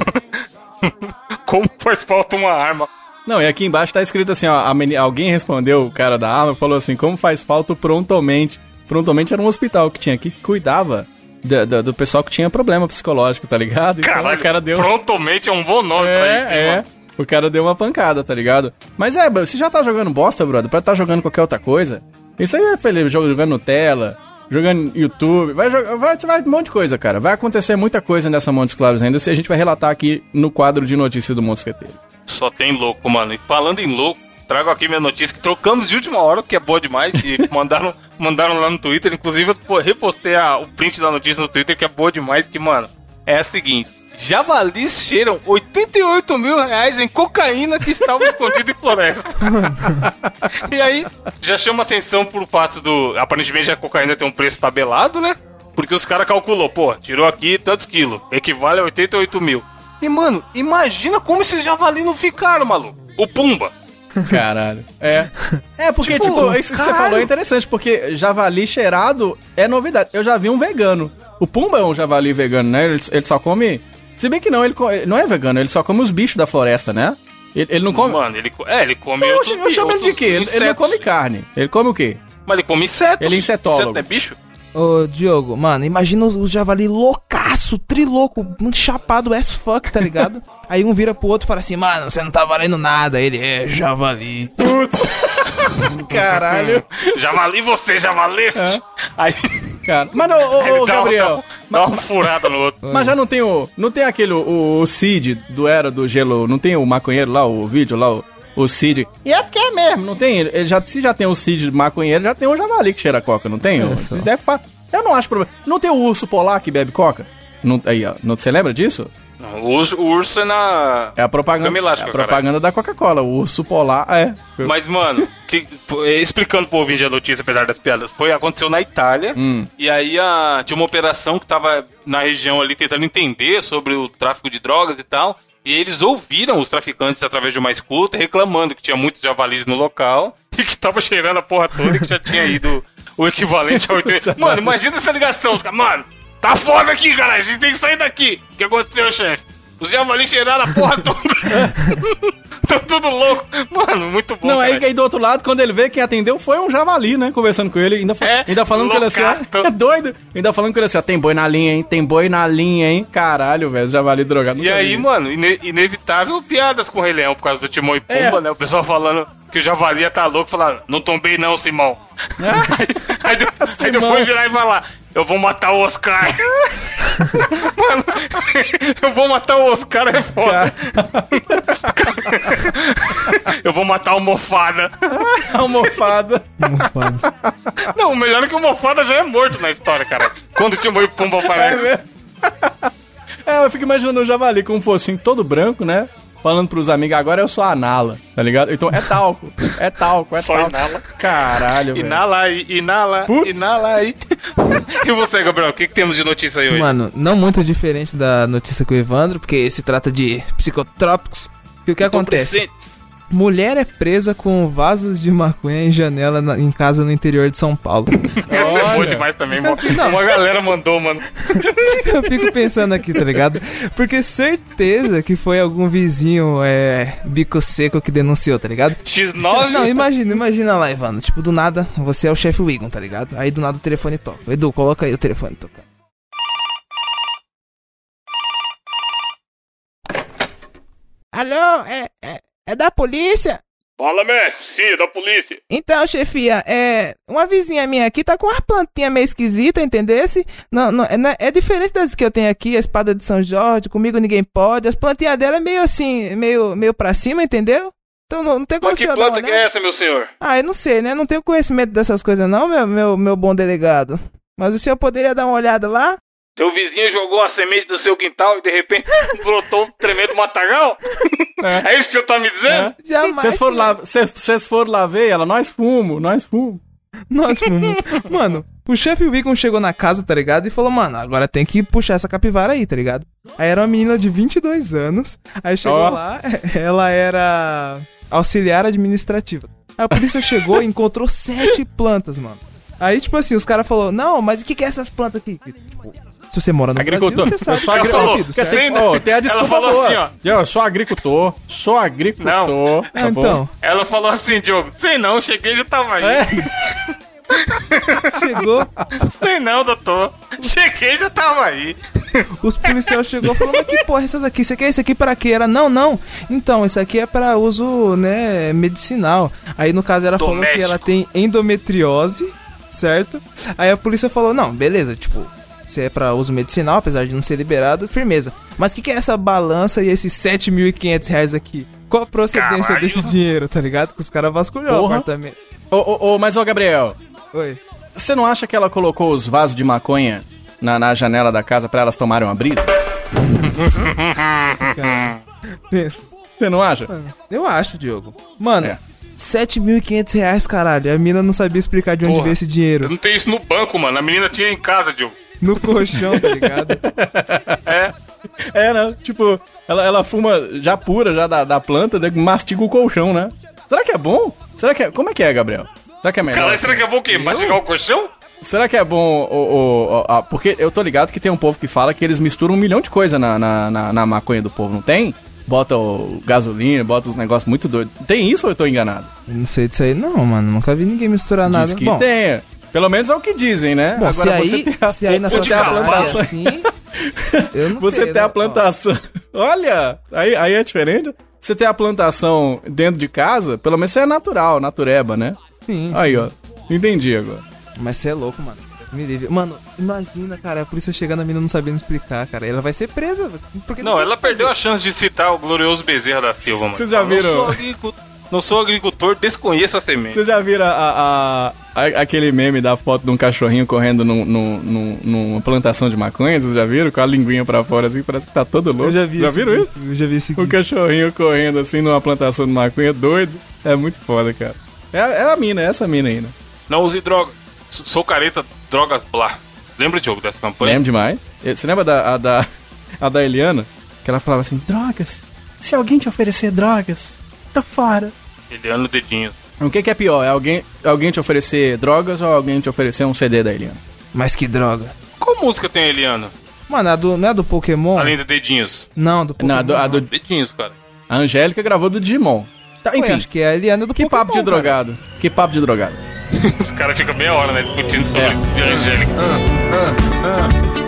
Speaker 2: Como faz falta uma arma?
Speaker 3: Não, e aqui embaixo tá escrito assim, ó, alguém respondeu, o cara da arma, falou assim, como faz falta prontamente. Prontamente era um hospital que tinha aqui que cuidava do, do, do, pessoal que tinha problema psicológico, tá ligado?
Speaker 2: Então, Caralho, o cara deu... prontamente é um bom nome
Speaker 3: é,
Speaker 2: pra isso,
Speaker 3: É, mano. o cara deu uma pancada, tá ligado? Mas é, você já tá jogando bosta, brother, pra tá jogando qualquer outra coisa. Isso aí é feliz, jogando Nutella, jogando YouTube, vai jogar, vai, vai um monte de coisa, cara. Vai acontecer muita coisa nessa Montes Claros ainda, se a gente vai relatar aqui no quadro de notícias do Montes Queteiro.
Speaker 2: Só tem louco, mano. E falando em louco, trago aqui minha notícia que trocamos de última hora, que é boa demais, e mandaram, mandaram lá no Twitter. Inclusive, eu repostei a, o print da notícia no Twitter, que é boa demais, que, mano, é a seguinte. Javalis cheiram 88 mil reais em cocaína que estava escondido em floresta. e aí, já chama atenção pro fato do. Aparentemente a cocaína tem um preço tabelado, né? Porque os caras calculou, pô, tirou aqui tantos quilos, equivale a 88 mil. E, mano, imagina como esses javalis não ficaram, maluco. O Pumba.
Speaker 3: Caralho. É. É, porque, tipo, tipo isso que você falou é interessante, porque javali cheirado é novidade. Eu já vi um vegano O Pumba é um javali vegano, né? Ele, ele só come. Se bem que não, ele, co- ele não é vegano, ele só come os bichos da floresta, né? Ele, ele não come.
Speaker 2: Mano, ele, é, ele come
Speaker 3: eu,
Speaker 2: outros
Speaker 3: eu chamo ele de quê? Ele, ele não come carne. Ele come o quê?
Speaker 2: Mas ele come insetos.
Speaker 3: Ele é insetólogo.
Speaker 2: Inseto é bicho?
Speaker 4: Ô, Diogo, mano, imagina os, os javali loucaço, trilouco, muito chapado as fuck, tá ligado? Aí um vira pro outro e fala assim, mano, você não tá valendo nada. Ele é javali.
Speaker 3: Caralho.
Speaker 2: Javali você, javaleste. Aí
Speaker 3: Cara. Mas, ô, ô,
Speaker 2: dá,
Speaker 3: Gabriel.
Speaker 2: dá, dá uma furada no outro.
Speaker 3: Mas já não tem o. Não tem aquele. O, o Cid do Era do Gelo. Não tem o maconheiro lá, o vídeo lá, o, o Cid. E é porque é mesmo, não tem? Ele já, se já tem o Cid maconheiro, já tem o javali que cheira coca, não tem? O-
Speaker 4: só.
Speaker 3: deve Eu não acho problema. Não tem o urso polar que bebe coca? Não, aí, ó. Não, você lembra disso?
Speaker 2: Não, o, urso, o urso é na.
Speaker 3: É a propaganda. É a propaganda da Coca-Cola. O urso polar é.
Speaker 2: Mas, mano, que- eh, explicando pro ouvinte a notícia, apesar das piadas, foi, aconteceu na Itália.
Speaker 3: Hum.
Speaker 2: E aí a, tinha uma operação que tava na região ali tentando entender sobre o tráfico de drogas e tal. E eles ouviram os traficantes através de uma escuta reclamando que tinha muitos javalis no local e que tava cheirando a porra toda e que já tinha ido o equivalente a 80. Mano, imagina essa ligação, os caras, mano, tá foda aqui, cara, a gente tem que sair daqui. O que aconteceu, chefe? Os javalis cheiraram a porra toda. Tão tudo louco. Mano, muito bom.
Speaker 3: Não,
Speaker 2: cara.
Speaker 3: aí, aí do outro lado, quando ele vê quem atendeu, foi um javali, né? Conversando com ele, ainda,
Speaker 2: É,
Speaker 3: ainda falando com ele assim,
Speaker 2: loucaço.
Speaker 3: ó, é doido. Ainda falando com ele assim, ó, tem boi na linha, hein? Tem boi na linha, hein? Caralho, velho, javali drogado.
Speaker 2: E aí,
Speaker 3: vi.
Speaker 2: mano, ine- inevitável piadas com o Rei Leão por causa do Timão e Pumba,
Speaker 3: É.
Speaker 2: né? O pessoal falando que o Javali tá louco, falando, não tombei não, Simão. aí, aí de- aí
Speaker 3: Simão.
Speaker 2: depois virar e falar, eu vou matar o Oscar. mano, eu vou matar o Oscar é foda. eu vou matar o Mofada.
Speaker 3: Almofada.
Speaker 2: Não, o melhor é que o Mofada já é morto na história, cara. Quando o Timão e Pumba
Speaker 3: É
Speaker 2: aparece.
Speaker 3: mesmo? É, eu fico imaginando o javali com um focinho todo branco, né? Falando pros amigos, agora eu sou a Nala, tá ligado? Então é talco, é talco, é
Speaker 2: Só
Speaker 3: talco.
Speaker 2: inala.
Speaker 3: Caralho, velho.
Speaker 2: Inala aí, inala,
Speaker 3: Putz.
Speaker 2: inala aí. e você, Gabriel, o que, que temos de notícia aí hoje?
Speaker 4: Mano, não muito diferente da notícia com o Evandro, porque se trata de psicotrópicos. Que o que
Speaker 2: Tô
Speaker 4: acontece?
Speaker 2: presente.
Speaker 4: Mulher é presa com vasos de maconha em janela na- em casa no interior de São Paulo.
Speaker 2: Essa é boa demais também, mano.
Speaker 4: Não.
Speaker 2: Uma galera mandou, mano.
Speaker 4: Eu fico pensando aqui, tá ligado? Porque certeza que foi algum vizinho é, bico seco que denunciou, tá ligado?
Speaker 2: X9?
Speaker 4: Não, imagina, imagina lá, Evandro. Tipo, do nada, você é o chefe Wiggum, tá ligado? Aí do nada o telefone toca. Edu, coloca aí o telefone tocar. Alô, é, é, é da polícia?
Speaker 2: Fala, mestre. Sim, é da polícia.
Speaker 4: Então, chefia, é. Uma vizinha minha aqui tá com uma plantinha meio esquisita, entendesse? Não, não, é, não é- é diferente das que eu tenho aqui, a espada de São Jorge, comigo ninguém pode. As plantinhas dela é meio assim, meio, meio pra cima, entendeu? Então não, não tem como
Speaker 2: Mas que
Speaker 4: senhor dar uma
Speaker 2: planta que é essa, meu senhor?
Speaker 4: Ah, eu não sei, né? Não tenho conhecimento dessas coisas não, meu, meu, meu bom delegado. Mas o senhor poderia dar uma olhada lá?
Speaker 2: Seu vizinho jogou a semente do seu quintal e de repente brotou um tremendo matagal?
Speaker 3: É.
Speaker 2: É isso que eu tô me dizendo?
Speaker 3: É.
Speaker 4: Jamais.
Speaker 3: Vocês foram lá, vocês- foram lá ver ela, nós fumo, nós fumo.
Speaker 4: Nós fomos. Mano, o chefe Wiggum chegou na casa, tá ligado? E falou, mano, agora tem que puxar essa capivara aí, tá ligado? Aí era uma menina de 22 anos. Aí chegou
Speaker 3: Ó.
Speaker 4: lá, ela era auxiliar administrativa. Aí a polícia chegou e encontrou sete plantas, mano. Aí, tipo assim, os caras falaram, não, mas o que que é essas plantas aqui? Tipo, se você mora no
Speaker 3: Agricultor.
Speaker 4: Brasil, você sabe
Speaker 3: eu sou
Speaker 4: que é
Speaker 2: agricultor.
Speaker 4: proibido,
Speaker 3: Quer
Speaker 4: certo?
Speaker 3: ter- oh, tem a desculpa
Speaker 2: falou
Speaker 3: boa.
Speaker 2: assim, ó.
Speaker 3: Eu sou agricultor, sou agricultor.
Speaker 4: Ah,
Speaker 3: tá
Speaker 4: então,
Speaker 2: Ela falou assim, Diogo, sei não, cheguei e já tava aí.
Speaker 3: É.
Speaker 4: chegou,
Speaker 2: Sei não, doutor. Cheguei e já tava aí.
Speaker 4: Os policiais chegou e falou, mas que porra é essa daqui? Você quer isso aqui pra quê? Era, não, não. Então, isso aqui é pra uso, né, medicinal. Aí, no caso, ela falou que
Speaker 2: Doméstico.
Speaker 4: ela tem endometriose, certo? Aí a polícia falou, não, beleza, tipo, se é pra uso medicinal, apesar de não ser liberado, firmeza. Mas o que, que é essa balança e esses 7.500 reais aqui? Qual a procedência
Speaker 2: Caralho.
Speaker 4: desse dinheiro, tá ligado? Que os caras vasculhou o apartamento.
Speaker 3: Ô, ô, ô, mas ô, Gabriel,
Speaker 4: Oi.
Speaker 3: você não acha que ela colocou os vasos de maconha na, na janela da casa pra elas tomarem uma brisa?
Speaker 4: Pensa.
Speaker 3: Você não acha?
Speaker 4: Eu acho, Diogo. Mano,
Speaker 3: É.
Speaker 4: 7.500 reais, caralho. A mina não sabia explicar de onde
Speaker 2: Porra.
Speaker 4: veio esse dinheiro.
Speaker 2: Eu não tenho isso no banco, mano. A menina tinha em casa, Diogo.
Speaker 4: No colchão, tá ligado?
Speaker 2: É.
Speaker 3: É, né? Tipo, ela, ela fuma já pura, já da, da planta, né? mastiga o colchão, né? Será que é bom? Será que é... Como é que é, Gabriel? Será que é melhor?
Speaker 2: Cara, será que é bom o quê? Mastigar o colchão?
Speaker 3: Será que é bom o, o, o, Porque eu tô ligado que tem um povo que fala que eles misturam um milhão de coisa na, na, na, na maconha do povo, não tem? Bota o gasolina, bota os negócios muito doidos. Tem isso ou eu tô enganado?
Speaker 4: Não sei disso aí, não, mano. Nunca vi ninguém misturar Diz nada.
Speaker 3: que bom, tem. Pelo menos é o que dizem, né?
Speaker 4: Bom, Agora, se, aí, a, se aí na sua plantação assim,
Speaker 3: eu não você sei. Você tem a plantação. Olha, aí, aí é diferente. Você tem a plantação dentro de casa, pelo menos você é natural, natureba, né? Sim. Aí, sim. ó. Entendi agora.
Speaker 4: Mas você é louco, mano. Me livre. Mano, imagina, cara, a polícia chegando a mina não sabendo explicar, cara. Ela vai ser presa.
Speaker 2: Porque não, não ela perdeu a chance de citar o glorioso Bezerra da Silva, mano.
Speaker 3: Vocês já viram?
Speaker 2: Não sou agricultor, desconheço a semente.
Speaker 3: Vocês já viram a, a, a, aquele meme da foto de um cachorrinho correndo num, num, num, numa plantação de maconha? Vocês já viram? Com a linguinha pra fora, assim, parece que tá todo louco. Eu
Speaker 4: já vi
Speaker 3: Já viram isso?
Speaker 4: Eu já vi esse
Speaker 3: O cachorrinho correndo, assim, numa plantação de maconha, doido. É muito foda, cara. É, é a mina, é essa mina aí, né?
Speaker 2: Não use droga. Sou careta, drogas blá. Lembra, Diogo, dessa campanha?
Speaker 3: Lembro demais. Você lembra da, a, da, a da Eliana? Que ela falava assim, drogas. Se alguém te oferecer drogas, tô fora.
Speaker 2: Eliana dedinho.
Speaker 3: O que, que, é pior? É alguém, alguém te oferecer drogas ou alguém te oferecer um CD da Eliana?
Speaker 4: Mas que droga.
Speaker 2: Qual música tem a Eliana?
Speaker 4: Mano, a do, não é do Pokémon?
Speaker 2: Além do Dedinhos.
Speaker 4: Não, do
Speaker 3: Pokémon. Não, a do, a do...
Speaker 2: Dedinhos, cara.
Speaker 3: A Angélica gravou do Digimon.
Speaker 4: Tá, enfim. Ué, acho que é a Eliana do
Speaker 3: que Pokémon. Que papo de drogado. Cara. Que papo de drogado.
Speaker 2: Os caras ficam meia hora, né, discutindo sobre é. a Angélica. Uh, uh, uh.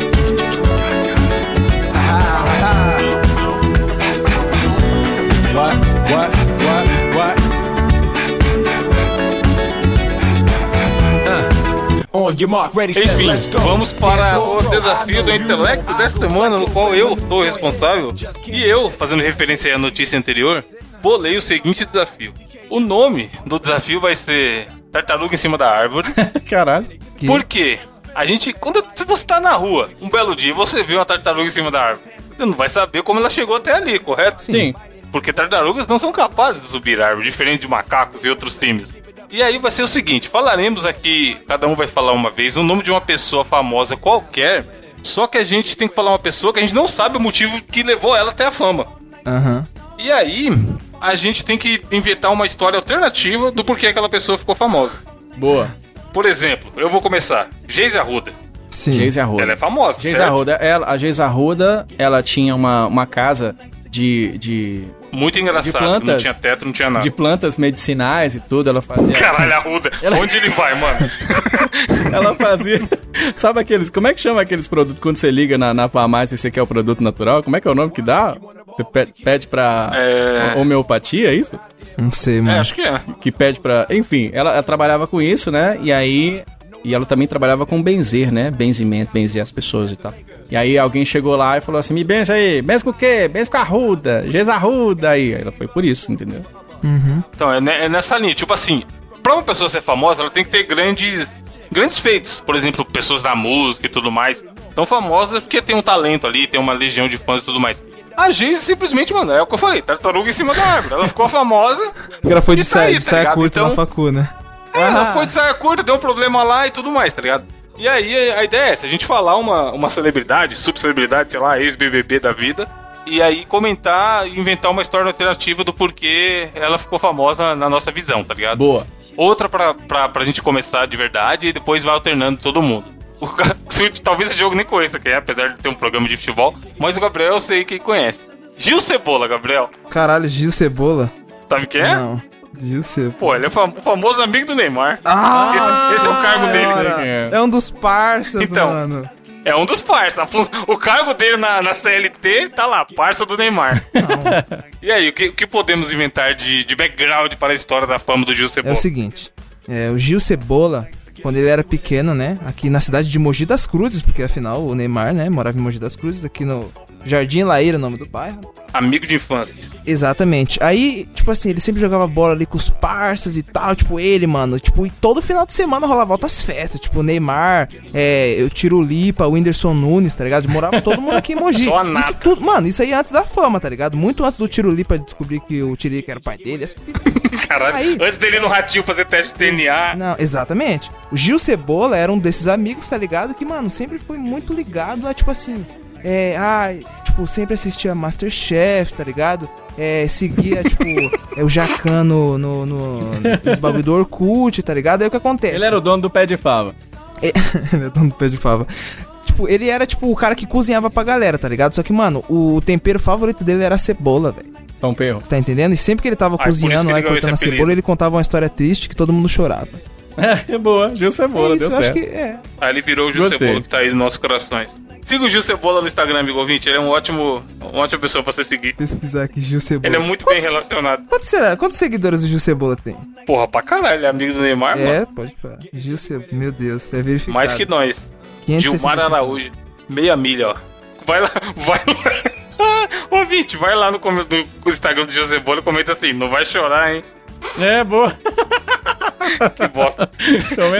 Speaker 2: Enfim, vamos para o desafio do intelecto desta semana, no qual eu sou responsável. E eu, fazendo referência à notícia anterior, bolei o seguinte desafio. O nome do desafio vai ser Tartaruga em cima da árvore.
Speaker 3: Caralho.
Speaker 2: Por quê? A gente, quando você tá na rua, um belo dia, você viu uma tartaruga em cima da árvore. Você não vai saber como ela chegou até ali, correto?
Speaker 3: Sim.
Speaker 2: Porque tartarugas não são capazes de subir árvore, diferente de macacos e outros símios. E aí vai ser o seguinte: falaremos aqui, cada um vai falar uma vez, o nome de uma pessoa famosa qualquer. Só que a gente tem que falar uma pessoa que a gente não sabe o motivo que levou ela até a fama.
Speaker 4: Aham.
Speaker 2: Uhum. E aí, a gente tem que inventar uma história alternativa do porquê aquela pessoa ficou famosa.
Speaker 3: Boa.
Speaker 2: Por exemplo, eu vou começar. Geise Arruda.
Speaker 3: Sim. Geise Arruda.
Speaker 2: Ela é famosa,
Speaker 3: Geise Arruda, ela, a Geise Arruda, ela tinha uma, uma casa de, de
Speaker 2: muito engraçado. De plantas, não tinha teto, não tinha nada.
Speaker 3: De plantas medicinais e tudo, ela fazia.
Speaker 2: Caralho, Arruda. Ela... Onde ele vai, mano?
Speaker 3: ela fazia. Sabe aqueles. Como é que chama aqueles produtos quando você liga na, na farmácia e você quer o produto natural? Como é que é o nome que dá? Você pede pra é... homeopatia, é isso?
Speaker 4: Não sei, mano.
Speaker 2: É, acho que é.
Speaker 3: Que pede pra. Enfim, ela, ela trabalhava com isso, né? E aí e ela também trabalhava com benzer, né? Benzimento, benzer as pessoas e tal. E aí alguém chegou lá e falou assim: me benze aí, benze com o quê? Benze com a ruda, Arruda. Aí ela foi por isso, entendeu?
Speaker 2: Uhum. Então, é, é nessa linha. Tipo assim, pra uma pessoa ser famosa, ela tem que ter grandes, grandes feitos. Por exemplo, pessoas da música e tudo mais. Tão famosa porque tem um talento ali, tem uma legião de fãs e tudo mais. A Geise simplesmente, mano, é o que eu falei, tartaruga em cima da árvore. Ela ficou famosa.
Speaker 4: Porque ela foi de tá saia, tá saia curta então, na facu, né?
Speaker 2: É, ela foi de saia curta, deu um problema lá e tudo mais, tá ligado? E aí a ideia é essa, a gente falar uma, uma celebridade, subcelebridade, sei lá, ex-BBB da vida, e aí comentar e inventar uma história alternativa do porquê ela ficou famosa na nossa visão, tá ligado?
Speaker 3: Boa.
Speaker 2: Outra pra, pra, pra gente começar de verdade e depois vai alternando todo mundo. O, talvez o jogo nem conheça quem é, apesar de ter um programa de futebol, mas o Gabriel eu sei quem conhece. Gil Cebola, Gabriel.
Speaker 4: Caralho, Gil Cebola?
Speaker 2: Sabe quem é?
Speaker 4: Não. Gilce.
Speaker 2: Pô, ele é o famoso amigo do Neymar.
Speaker 4: Ah!
Speaker 2: Esse, esse é o cargo dele.
Speaker 4: É um dos parças, então, mano.
Speaker 2: É um dos parças. O cargo dele na, na CLT tá lá, parça do Neymar. Não. E aí, o que, o que podemos inventar de, de background para a história da fama do Gil Cebola?
Speaker 4: É o seguinte, é, o Gil Cebola, quando ele era pequeno, né, aqui na cidade de Mogi das Cruzes, porque afinal o Neymar, né, morava em Mogi das Cruzes, aqui no Jardim Laíra, o nome do bairro.
Speaker 2: Amigo de infância.
Speaker 4: Exatamente. Aí, tipo assim, ele sempre jogava bola ali com os parceiros e tal, tipo ele, mano. Tipo, e todo final de semana rolava altas festas, tipo Neymar, é, eu tiro Lipa, o Whindersson Nunes, tá ligado? Morava todo mundo aqui em Mogi.
Speaker 2: Só
Speaker 4: nada. Isso tudo, mano, isso aí antes da fama, tá ligado? Muito antes do tiro Lipa descobrir que o Tiririca era o pai dele. Assim.
Speaker 2: Caralho, aí, antes dele no ratinho fazer teste de DNA.
Speaker 4: Não, exatamente. O Gil Cebola era um desses amigos, tá ligado? Que, mano, sempre foi muito ligado a, tipo assim, é, ah, tipo, sempre assistia Masterchef, tá ligado? É, seguia, tipo, é, o Jacano no, no, nos bagulho do Orkut, tá ligado? Aí o que acontece?
Speaker 3: Ele era o dono do pé de fava.
Speaker 4: É, ele é dono do pé de fava. Tipo, ele era tipo o cara que cozinhava pra galera, tá ligado? Só que, mano, o tempero favorito dele era a cebola, velho.
Speaker 3: São Perro.
Speaker 4: Você tá entendendo? E sempre que ele tava
Speaker 2: isso
Speaker 4: cozinhando lá e cortando a cebola, ele contava uma história triste que todo mundo chorava.
Speaker 3: É, é boa. Gil Cebola,
Speaker 4: é isso,
Speaker 3: deu
Speaker 4: eu
Speaker 3: certo.
Speaker 4: acho que é.
Speaker 2: Aí ele virou o Gil
Speaker 3: Gostei.
Speaker 2: Cebola que tá aí nos nossos corações. Siga o Gil Cebola no Instagram, amigo ouvinte. Ele é um ótimo, uma ótima pessoa pra você seguir.
Speaker 4: Pesquisar aqui, Gil Cebola.
Speaker 2: Ele é muito bem
Speaker 4: Quantos-
Speaker 2: relacionado.
Speaker 4: Quantos, será? Quantos seguidores o Gil Cebola tem?
Speaker 2: Porra, pra caralho. Ele é amigo do Neymar, mano.
Speaker 4: É, pode falar. Gil Cebola, meu Deus, é verificado.
Speaker 2: Mais que nós.
Speaker 4: 565.
Speaker 2: Gilmar Araújo. Meia milha, ó. Vai lá, vai lá. Ouvinte, vai lá no, com- no Instagram do Gil Cebola e comenta assim, não vai chorar, hein?
Speaker 3: É, boa.
Speaker 2: Que bosta.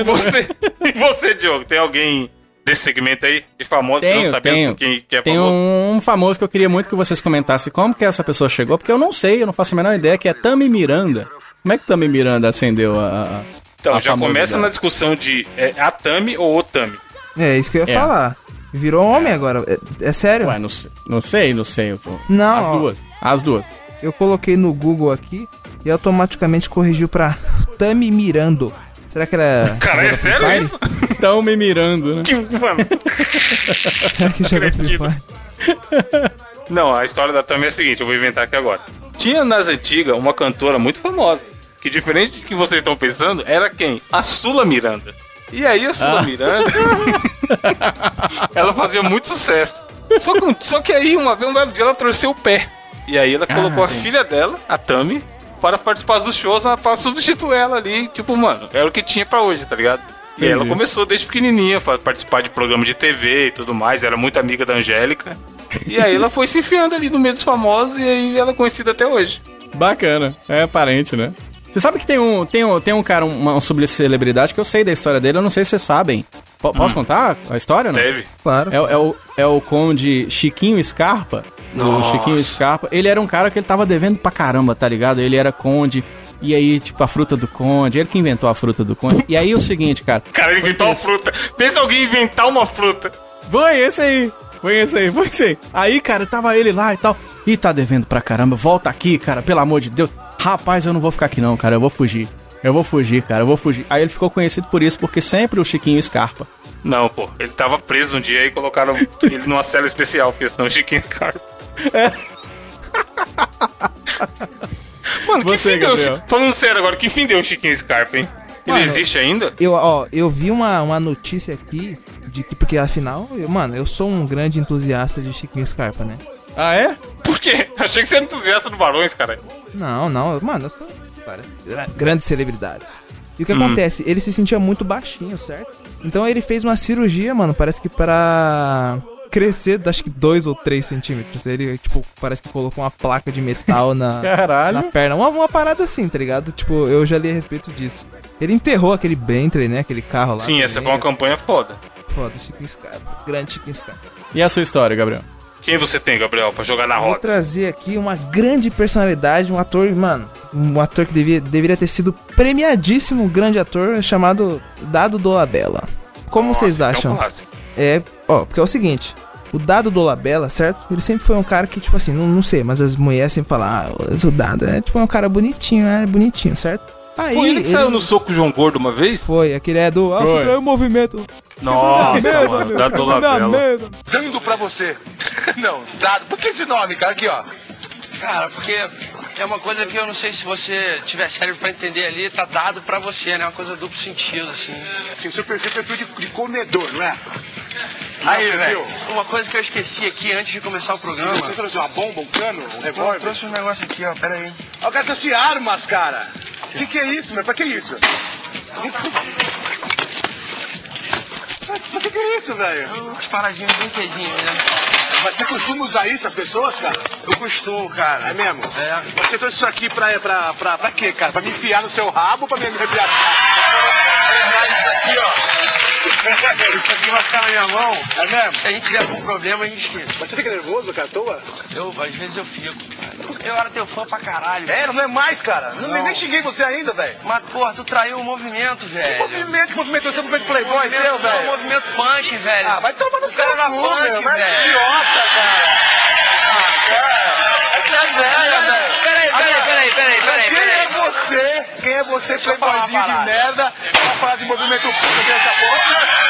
Speaker 2: Você, e você, Diogo, tem alguém desse segmento aí? De famoso que
Speaker 3: Tenho,
Speaker 2: não sabemos
Speaker 3: tenho.
Speaker 2: quem que é
Speaker 3: Tem
Speaker 2: famoso?
Speaker 3: um famoso que eu queria muito que vocês comentassem como que essa pessoa chegou, porque eu não sei, eu não faço a menor ideia, que é Tami Miranda. Como é que Tami Miranda acendeu a. a-
Speaker 2: Então,
Speaker 3: a
Speaker 2: já começa
Speaker 3: dela?
Speaker 2: na discussão de é, a Tami ou o Tami.
Speaker 4: É, isso que eu ia
Speaker 3: É.
Speaker 4: falar. Virou homem agora. É, é sério?
Speaker 3: Ué, não sei, não sei, não sei. pô.
Speaker 4: Não,
Speaker 3: As
Speaker 4: ó.
Speaker 3: duas. As duas.
Speaker 4: Eu coloquei no Google aqui e automaticamente corrigiu pra Tami Mirando. Será que ela é.
Speaker 2: Cara, é sério
Speaker 4: Fire?
Speaker 2: isso?
Speaker 3: Tão me mirando, né?
Speaker 2: Que, mano.
Speaker 4: Será que joga Free. Fire?
Speaker 2: Não, a história da Tami é a seguinte, eu vou inventar aqui agora. Tinha nas antigas uma cantora muito famosa, que diferente do que vocês estão pensando, era quem? A Sula Miranda. E aí a Sula
Speaker 3: Ah.
Speaker 2: Miranda, ela fazia muito sucesso. Só que, só que aí uma vez, um belo dia, ela torceu o pé. E aí ela
Speaker 3: Ah,
Speaker 2: colocou a
Speaker 3: entendi.
Speaker 2: filha dela, a Tami, para participar dos shows, na- pra substituir ela ali. Tipo, mano, era o que tinha pra hoje, tá ligado? E aí ela
Speaker 3: Entendi.
Speaker 2: começou desde pequenininha a participar de programa de TV e tudo mais, era muito amiga da Angélica. E aí ela foi se enfiando ali no meio dos famosos e aí ela é conhecida até hoje.
Speaker 3: Bacana. É parente, né? Você sabe que tem um, tem um, tem um cara, uma, um subcelebridade que eu sei da história dele, eu não sei se vocês sabem. Po- posso contar a história, não?
Speaker 2: Teve.
Speaker 4: Claro.
Speaker 3: É, é o, é o conde Chiquinho Scarpa. O
Speaker 2: Nossa.
Speaker 3: Chiquinho Scarpa. Ele era um cara que ele tava devendo pra caramba, tá ligado? Ele era conde. E aí, tipo, a fruta do conde. Ele que inventou a fruta do conde. E aí, o seguinte, cara.
Speaker 2: Cara, ele inventou
Speaker 3: Esse-
Speaker 2: fruta. Pensa alguém inventar uma fruta.
Speaker 3: Foi esse aí. Foi esse aí, foi esse aí. Aí, cara, tava ele lá e tal. Ih, tá devendo pra caramba. Volta aqui, cara, pelo amor de Deus. Rapaz, eu não vou ficar aqui não, cara. Eu vou fugir. Eu vou fugir, cara. Eu vou fugir. Aí ele ficou conhecido por isso, porque sempre o Chiquinho Scarpa.
Speaker 2: Não, pô, ele tava preso um dia e colocaram ele numa cela especial, porque senão o Chiquinho Scarpa. Mano, que
Speaker 3: Você,
Speaker 2: fim deu?
Speaker 3: Gabriel.
Speaker 2: Chi- Falando sério agora, que fim deu o Chiquinho Scarpa, hein? Ele
Speaker 4: Mano,
Speaker 2: existe ainda?
Speaker 4: Eu, ó, eu vi uma, uma notícia aqui de que, porque afinal, eu- mano, eu sou um grande entusiasta de Chiquinho Scarpa, né?
Speaker 3: Ah, é?
Speaker 2: Por quê? Achei que você era entusiasta do Barões, cara.
Speaker 4: Não, não, mano, eu sou cara, gra- grandes celebridades. E o que
Speaker 2: Hum.
Speaker 4: acontece? Ele se sentia muito baixinho, certo? Então ele fez uma cirurgia, mano, parece que pra crescer, acho que 2 ou 3 centímetros. Ele, tipo, parece que colocou uma placa de metal na,
Speaker 3: Caralho.
Speaker 4: na perna. Uma, uma parada assim, tá ligado? Tipo, eu já li a respeito disso. Ele enterrou aquele Bentley, né? Aquele carro lá.
Speaker 2: Sim, essa foi uma campanha foda.
Speaker 4: Foda, Chiquinho Scarpa. Grande Chiquinho Scarpa.
Speaker 3: E a sua história, Gabriel?
Speaker 2: Quem você tem, Gabriel, pra jogar na
Speaker 4: Vou
Speaker 2: roda?
Speaker 4: trazer aqui uma grande personalidade, um ator, mano, um ator que devia, deveria ter sido premiadíssimo, um grande ator chamado Dado Dolabella. Como
Speaker 2: Nossa,
Speaker 4: vocês
Speaker 2: então
Speaker 4: acham?
Speaker 2: clássico.
Speaker 4: É, ó, porque é o seguinte, o Dado Dolabella, certo? Ele sempre foi um cara que, tipo assim, não, não sei, mas as mulheres sempre falam, ah, o Dado é tipo um cara bonitinho, é bonitinho, certo? Aí,
Speaker 2: Foi ele que saiu no soco João Gordo uma vez?
Speaker 4: Foi, aquele é do, ah,
Speaker 3: Foi.
Speaker 4: você traiu o movimento.
Speaker 2: Nossa,
Speaker 4: Quebrou minha
Speaker 2: mano,
Speaker 4: mesa,
Speaker 2: da
Speaker 4: meu, quebrou minha
Speaker 2: Dolabella.
Speaker 4: mesa.
Speaker 5: dando pra você. Não, dado. Por que esse nome, cara? Aqui, ó.
Speaker 6: Cara, porque é uma coisa que eu não sei se você tiver cérebro pra entender ali, tá dado pra você, né? Uma coisa duplo sentido, assim.
Speaker 5: Assim, o seu perfil é perfil de, de comedor, não é? Aí, velho.
Speaker 6: Uma coisa que eu esqueci aqui antes de começar o programa.
Speaker 5: Você trouxe uma bomba, um cano, um
Speaker 6: Eu
Speaker 5: revólver?
Speaker 6: trouxe um negócio aqui, ó, pera aí.
Speaker 5: Ó, O cara trouxe armas, cara. O que, que é isso, meu? Pra que isso? Pra que, que é isso, velho?
Speaker 6: Uns paradinhos, brinquedinhos, né?
Speaker 5: Mas você costuma usar isso, as pessoas, cara?
Speaker 6: Eu costumo, cara.
Speaker 5: É mesmo?
Speaker 6: É.
Speaker 5: Você trouxe isso aqui pra, pra, pra, pra quê, cara? Pra me enfiar no seu rabo ou pra me arrepiar?
Speaker 6: Isso aqui, ó. Isso aqui vai ficar na minha mão.
Speaker 5: É mesmo?
Speaker 6: Se a gente tiver algum problema, a gente.
Speaker 5: Mas você fica nervoso, cara, à toa?
Speaker 6: Eu, às vezes eu fico, cara. Eu era teu fã pra caralho.
Speaker 5: É, não é mais, cara. Não,
Speaker 6: Não.
Speaker 5: Nem xinguei você ainda, velho.
Speaker 6: Mas, porra, tu traiu o movimento,
Speaker 5: Que
Speaker 6: velho.
Speaker 5: movimento, que movimento? Você é um movimento playboy
Speaker 6: Movimento-
Speaker 5: seu, velho?
Speaker 6: movimento punk, velho.
Speaker 5: Ah, vai tomar no
Speaker 6: O
Speaker 5: seu
Speaker 6: cara era
Speaker 5: cu,
Speaker 6: punk,
Speaker 5: meu. Mas
Speaker 6: velho.
Speaker 5: idiota, cara. Ah, cara. Essa é velha, velho.
Speaker 6: Peraí, peraí, peraí, peraí, peraí,
Speaker 5: Quem é você Quem é você, playboyzinho de merda, pra falar de movimento puta dessa porra?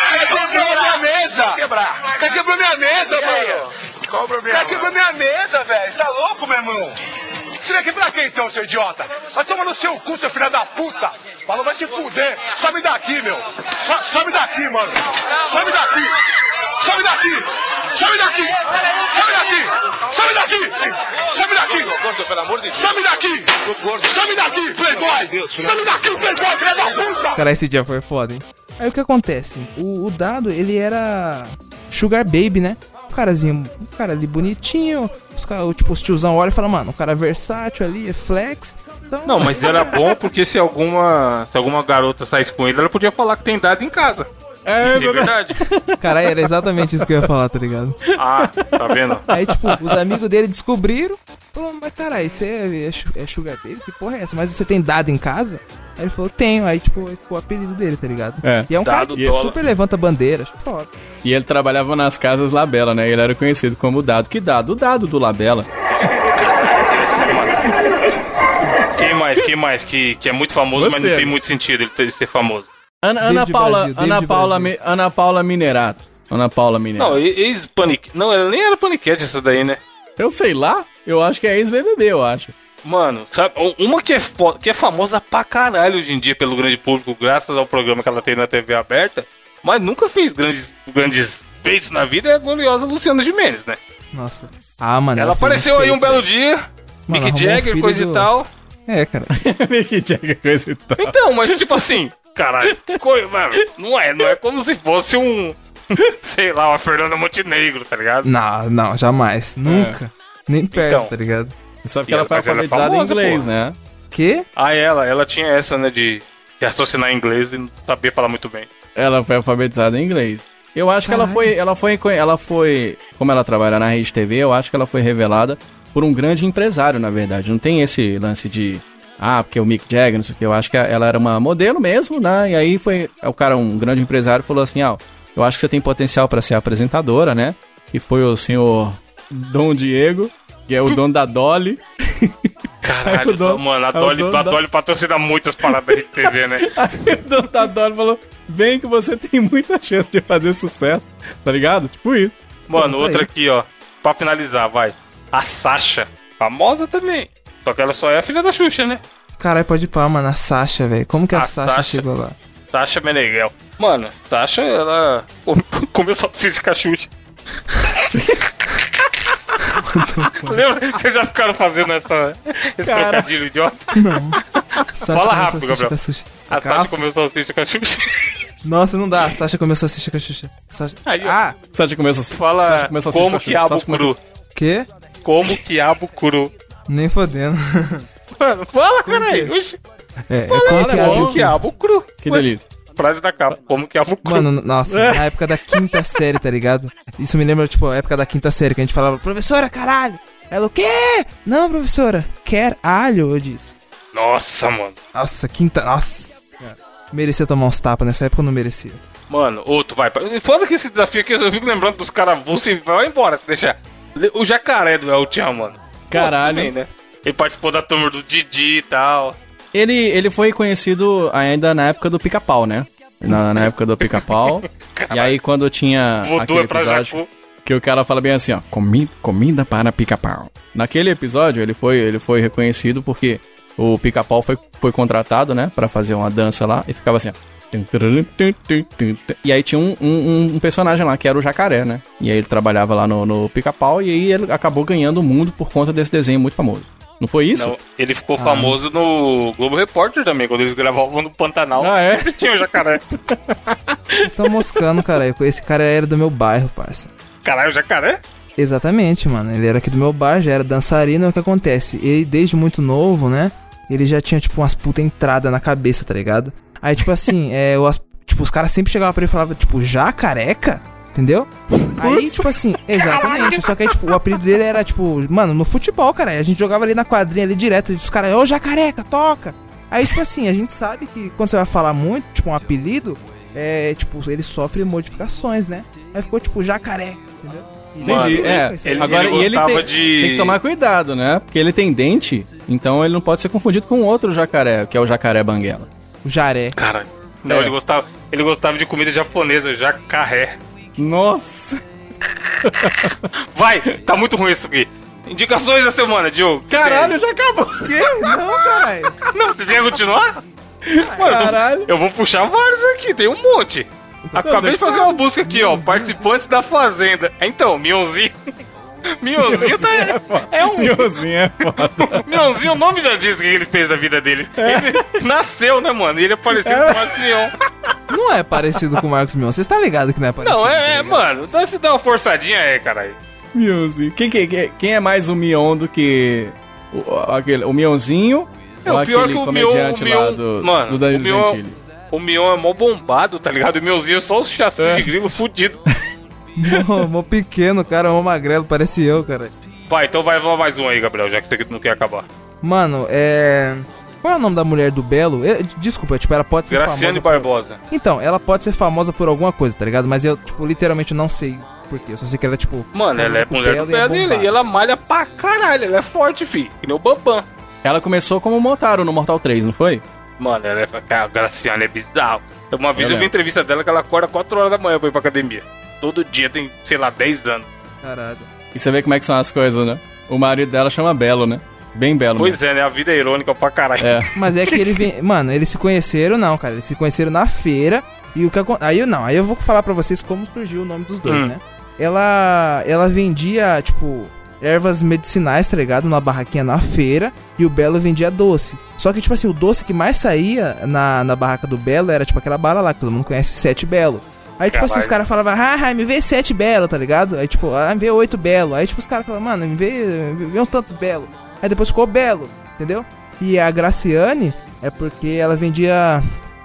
Speaker 5: Quebrou minha mesa? Quebrar. Quebrou minha mesa, mano? Qual o problema? Quer quebrou minha mesa, velho. Você tá louco, meu irmão? Você veio aqui pra quê então, seu idiota? Vai tomar no seu cu, seu filho da puta! Falou, vai se fuder! Sobe daqui, meu! So- sobe daqui, mano! Sobe daqui! Sobe daqui! Sobe daqui! Sobe daqui! Sobe daqui! Sobe daqui! Gordo, pelo amor de Deus! Sobe daqui! Sobe daqui, playboy! Sobe daqui, playboy, filho da puta!
Speaker 4: Cara, esse dia foi foda, hein? Aí o que acontece? O, o dado, ele era Sugar Baby, né? O carazinho, o cara ali bonitinho, os cara, tipo, os tiozão olham e falam, mano, o cara é versátil ali, é flex. Então,
Speaker 2: Não, mas era bom porque se alguma, se alguma garota saísse com ele, ela podia falar que tem dado em casa.
Speaker 3: É,
Speaker 2: Isso é verdade.
Speaker 4: Cara, era exatamente isso que eu ia falar, tá ligado?
Speaker 2: Ah, tá vendo?
Speaker 4: Aí, tipo, os amigos dele descobriram. Falou, mas caralho, você é, é, é Sugar Baby? Que porra é essa? Mas você tem dado em casa? Aí ele falou, tenho. Aí, tipo, ficou o apelido dele, tá ligado?
Speaker 3: É.
Speaker 4: E é um
Speaker 2: Dado
Speaker 4: cara que
Speaker 2: dólar.
Speaker 4: super levanta bandeiras. Foda.
Speaker 3: E ele trabalhava nas casas Labela, né? Ele era conhecido como o Dado. Que Dado? O Dado do Labela.
Speaker 2: Quem mais? Quem mais? Que, que é muito famoso, mas
Speaker 3: Você.
Speaker 2: não tem muito sentido ele ter- ser famoso.
Speaker 3: Ana, Paula,
Speaker 4: Brasil,
Speaker 3: Ana Paula. Mi- Ana Paula Minerato. Ana Paula Minerato.
Speaker 2: Não, ex-panic. Não, ela nem era paniquete essa daí, né?
Speaker 3: Eu sei lá, eu acho que é ex-BBB, eu acho.
Speaker 2: Mano, sabe, uma que é, que é famosa pra caralho hoje em dia pelo grande público, graças ao programa que ela tem na TV aberta, mas nunca fez grandes, grandes feitos na vida, é a gloriosa Luciana Gimenez, né?
Speaker 4: Nossa. Ah, mano.
Speaker 2: Ela apareceu aí um
Speaker 4: feitos,
Speaker 2: belo
Speaker 4: velho.
Speaker 2: dia,
Speaker 4: Mano,
Speaker 2: Mick
Speaker 4: um
Speaker 2: Jagger,
Speaker 4: filho
Speaker 2: coisa
Speaker 4: do-
Speaker 2: e tal.
Speaker 4: É, cara.
Speaker 3: Mick Jagger, coisa e tal.
Speaker 2: Então, mas tipo assim, caralho, que coisa, mano, não é, não é como se fosse um, sei lá, uma Fernanda Montenegro, tá ligado?
Speaker 4: Não, não, jamais. Nunca. Nem perto,
Speaker 2: Então.
Speaker 4: tá ligado?
Speaker 3: Sabe que ela
Speaker 2: ela-
Speaker 3: foi
Speaker 2: ela é
Speaker 3: alfabetizada
Speaker 2: famosa,
Speaker 3: em inglês,
Speaker 2: porra.
Speaker 3: né?
Speaker 4: Que?
Speaker 2: Ah, ela, ela tinha essa, né, de raciocinar em inglês e não sabia falar muito bem.
Speaker 3: Ela foi alfabetizada em inglês. Eu acho que ela foi, ela foi, ela foi, como ela trabalha na Rede TV, eu acho que ela foi revelada por um grande empresário, na verdade. Não tem esse lance de, ah, porque o Mick Jagger, não sei o que. Eu acho que ela era uma modelo mesmo, né? E aí foi, o cara, um grande empresário, falou assim, ah, eu acho que você tem potencial pra ser apresentadora, né? E foi o senhor Dom Diego, que é o dono da Dolly.
Speaker 2: Caralho,
Speaker 3: Aí o dono-
Speaker 2: mano, a Dolly, a
Speaker 3: da-
Speaker 2: Dolly patrocina muitas paradas de TV, né?
Speaker 3: Aí o dono da Dolly falou, vem que você tem muita chance de fazer sucesso, tá ligado? Tipo isso.
Speaker 2: Mano,
Speaker 4: Pô, tá
Speaker 2: outra
Speaker 4: aí.
Speaker 2: aqui, ó. Pra finalizar, vai. A Sasha. Famosa também. Só que ela só é a filha da Xuxa, né?
Speaker 4: Caralho, pode ir pá, mano. A Sasha, velho. Como que a,
Speaker 2: A
Speaker 4: Sasha,
Speaker 2: Sasha.
Speaker 4: chegou lá?
Speaker 2: Sasha Meneghel. Mano, Sasha, ela come- comeu só precisa com a Xuxa. Lembra? Vocês já ficaram fazendo essa, esse
Speaker 3: Cara.
Speaker 2: trocadilho idiota?
Speaker 4: Sasha
Speaker 2: Fala
Speaker 4: comeu
Speaker 2: rápido, Gabriel.
Speaker 4: com a.
Speaker 2: A Sasha comeu salsicha com a Xuxa.
Speaker 4: Nossa, não dá. Sasha comeu salsicha com a Xuxa. Sasha...
Speaker 2: Aí.
Speaker 4: Ah,
Speaker 3: Sasha começa
Speaker 2: Fala
Speaker 3: Sasha a assistir
Speaker 2: como
Speaker 3: com a
Speaker 2: que abo
Speaker 3: Sasha
Speaker 2: cru.
Speaker 4: que?
Speaker 2: Como quiabo cru.
Speaker 4: Nem fodendo.
Speaker 2: Mano, fala, caralho.
Speaker 4: É, é como que
Speaker 2: quiabo cru.
Speaker 3: Que delícia.
Speaker 2: Frase da capa. Como quiabo cru.
Speaker 4: Mano, nossa, na época da quinta série, tá ligado? Isso me lembra, tipo, a época da quinta série, que a gente falava, professora, caralho! Ela, o quê? Não, professora, quer alho, eu disse.
Speaker 2: Nossa, mano.
Speaker 4: Nossa, quinta, nossa. Merecia tomar uns tapas, nessa época eu não merecia.
Speaker 2: Mano, outro vai. Foda que esse desafio aqui, eu fico lembrando dos caras e vai embora, se deixar. O jacaré do El Chan, mano.
Speaker 3: Caralho.
Speaker 2: Pô, também, né? Ele participou da turma do Didi e tal.
Speaker 3: Ele, ele foi conhecido ainda na época do pica-pau, né? Na, na época do pica-pau. e aí quando tinha
Speaker 2: Voodoo é pra
Speaker 3: episódio
Speaker 2: Jacu.
Speaker 3: que o cara fala bem assim, ó, "Comi- comida para pica-pau. Naquele episódio ele foi, ele foi reconhecido porque o pica-pau foi, foi contratado, né, Pra fazer uma dança lá e ficava assim, ó. E aí tinha um, um, um personagem lá que era o jacaré, né? E aí ele trabalhava lá no, no pica-pau e aí ele acabou ganhando o mundo por conta desse desenho muito famoso. Não foi isso?
Speaker 2: Não, ele ficou famoso no Globo Repórter também, quando eles gravavam no Pantanal.
Speaker 3: Ah, é?
Speaker 2: Sempre tinha o jacaré.
Speaker 4: Vocês estão moscando, caralho. Esse cara era do meu bairro, parça.
Speaker 2: Caralho, o jacaré?
Speaker 4: Exatamente, mano. Ele era aqui do meu bairro, já era dançarino. O que acontece? Ele, desde muito novo, né? Ele já tinha, tipo, umas puta entrada na cabeça, tá ligado? Aí, tipo assim, é, o as- tipo, os caras sempre chegavam pra ele e falavam, tipo, já careca? Entendeu? Aí, tipo assim, exatamente. Só que aí, tipo, o apelido dele era, tipo, mano, no futebol, cara. A gente jogava ali na quadrinha ali direto. E os caras, ô jacareca, toca! Aí, tipo assim, a gente sabe que quando você vai falar muito, tipo, um apelido, é, tipo, ele sofre modificações, né? Aí ficou, tipo, jacaré, entendeu?
Speaker 3: Entendi. é, ele, agora ele e ele tem, de... tem que tomar cuidado, né? Porque ele tem dente, então ele não pode ser confundido com outro jacaré, que é o jacaré banguela.
Speaker 4: O jaré.
Speaker 2: Cara, não, é. ele gostava, ele gostava de comida japonesa, jacaré.
Speaker 3: Nossa.
Speaker 2: Vai, tá muito ruim isso aqui. Indicações da semana, Diogo.
Speaker 3: Caralho, já acabou.
Speaker 4: Que? Não, caralho.
Speaker 2: Não, você quer continuar? Mano, Caralho. Eu vou puxar vários aqui, tem um monte. Acabei de fazer uma busca aqui, ó. Participantes da Fazenda. Então, Mionzinho. Mionzinho tá.
Speaker 3: É, é um. Mionzinho é foda.
Speaker 2: Mionzinho, o nome já diz o que ele fez da vida dele. É. Ele nasceu, né, mano? E ele é parecido é. com o Marcos Mion.
Speaker 4: Não é parecido com o Marcos Mion. Você está ligado que não é parecido?
Speaker 2: Não, é, é mano. Então se dá uma forçadinha aí, caralho.
Speaker 3: Mionzinho. Quem, quem, quem é mais o Mion do que. O, aquele, o Mionzinho?
Speaker 2: É, o pior que o Mion, lá do, mano, do Danilo o Mion, Gentili? O Mion é mó bombado, tá ligado? O Mionzinho é só os chassi é. de grilo fudido.
Speaker 4: mó, mó pequeno, cara, mó magrelo, parece eu, cara.
Speaker 2: Vai, então vai mais um aí, Gabriel, já que você não quer acabar.
Speaker 4: Mano, é. Qual é o nome da mulher do Belo? Eu, desculpa, tipo, ela pode ser
Speaker 2: Graciane
Speaker 4: famosa.
Speaker 2: Barbosa.
Speaker 4: Por... Então, ela pode ser famosa por alguma coisa, tá ligado? Mas eu, tipo, literalmente não sei por quê. Eu só sei que ela é, tipo.
Speaker 2: Mano, ela é mulher do Belo e, é e ela malha pra caralho. Ela é forte, fi. Que nem o Bambam.
Speaker 3: Ela começou como Motaro no Mortal 3, não foi?
Speaker 2: Mano, ela é. A Graciane é bizarro. Uma vez eu, eu vi entrevista dela que ela acorda 4 horas da manhã pra ir pra academia. Todo dia tem, sei lá, 10 anos.
Speaker 4: Caralho.
Speaker 3: E você vê como é que são as coisas, né? O marido dela chama Belo, né? Bem belo.
Speaker 2: Pois mesmo. é, né? A vida é irônica pra caralho. É.
Speaker 4: Mas é que ele vem. Mano, eles se conheceram, não, cara. Eles se conheceram na feira. E o que Aí eu não, aí eu vou falar pra vocês como surgiu o nome dos dois, hum. né? Ela. Ela vendia, tipo, ervas medicinais, tá ligado? Numa barraquinha na feira. E o Belo vendia doce. Só que, tipo assim, o doce que mais saía na, na barraca do Belo era, tipo, aquela bala lá que todo mundo conhece, Sete Belo. Aí, tipo Caralho. assim, os caras falavam, ah, me vê sete belo, tá ligado? Aí, tipo, ah, me vê oito belo. Aí, tipo, os caras falavam, mano, me vê, me vê um tantos belo. Aí depois ficou belo, entendeu? E a Graciane é porque ela vendia.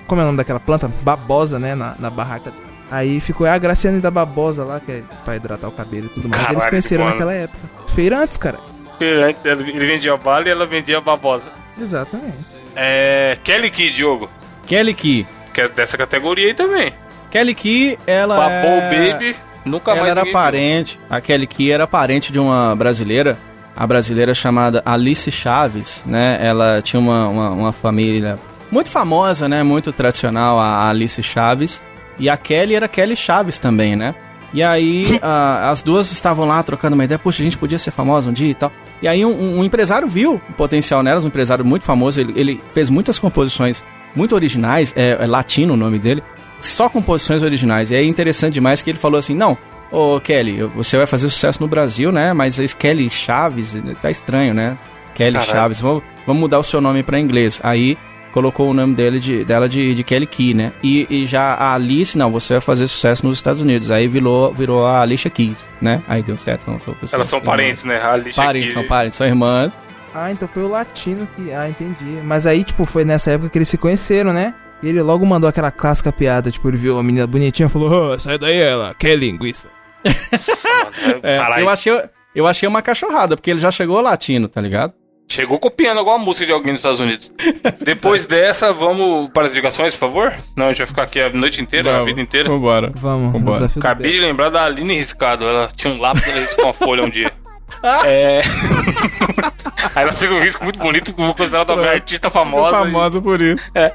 Speaker 4: Como é o nome daquela planta? Babosa, né? Na, na barraca. Aí ficou a Graciane da Babosa lá, que é pra hidratar o cabelo e tudo mais. Caralho, Eles conheceram naquela época. Feirantes, cara.
Speaker 2: Feirantes, ele vendia bala e ela vendia babosa.
Speaker 4: Exatamente.
Speaker 2: É. Kelly Key, Diogo.
Speaker 3: Kelly Key.
Speaker 2: Que é dessa categoria aí também.
Speaker 3: Kelly Key, ela.
Speaker 2: Babou é... Baby. Nunca
Speaker 3: ela
Speaker 2: mais
Speaker 3: era parente. Viu. A Kelly Key era parente de uma brasileira a brasileira chamada Alice Chaves, né? Ela tinha uma, uma, uma, família muito famosa, né? Muito tradicional, a Alice Chaves. E a Kelly era Kelly Chaves também, né? E aí a, as duas estavam lá trocando uma ideia, poxa, a gente podia ser famosa um dia e tal. E aí um, um empresário viu o potencial nelas, um empresário muito famoso, ele, ele fez muitas composições muito originais, é, é latino o nome dele, só composições originais. E é interessante demais que ele falou assim, não, Ô, Kelly, você vai fazer sucesso no Brasil, né? Mas esse Kelly Chaves, tá estranho, né? Kelly Caralho. Chaves, vamos, vamos mudar o seu nome para inglês. Aí colocou o nome dele de, dela de, de Kelly Key, né? E, e, já a Alice, não, você vai fazer sucesso nos Estados Unidos. Aí virou, virou a Alicia Keys, né? Aí deu certo. Não,
Speaker 2: pessoas, Elas são parentes, né? A
Speaker 3: Alicia parentes, Keys. são parentes, são irmãs.
Speaker 4: Ah, então foi o latino que. Ah, entendi. Mas aí, tipo, foi nessa época que eles se conheceram, né? E ele logo mandou aquela clássica piada, tipo, ele viu a menina bonitinha e falou: oh, sai daí, ela, quer linguiça
Speaker 3: é, eu, achei, eu achei uma cachorrada, porque ele já chegou latino, tá ligado?
Speaker 2: Chegou copiando alguma música de alguém nos Estados Unidos. Depois dessa, vamos para as indicações, por favor? Não, a gente vai ficar aqui a noite inteira, vamos, a vida inteira.
Speaker 3: Vambora.
Speaker 4: Vamos, vambora.
Speaker 2: Acabei de lembrar da Aline Riscado. Ela tinha um lápis com uma folha um dia. é... Aí ela fez um risco muito bonito, considerada uma artista famosa.
Speaker 3: Famosa e... por isso.
Speaker 2: É.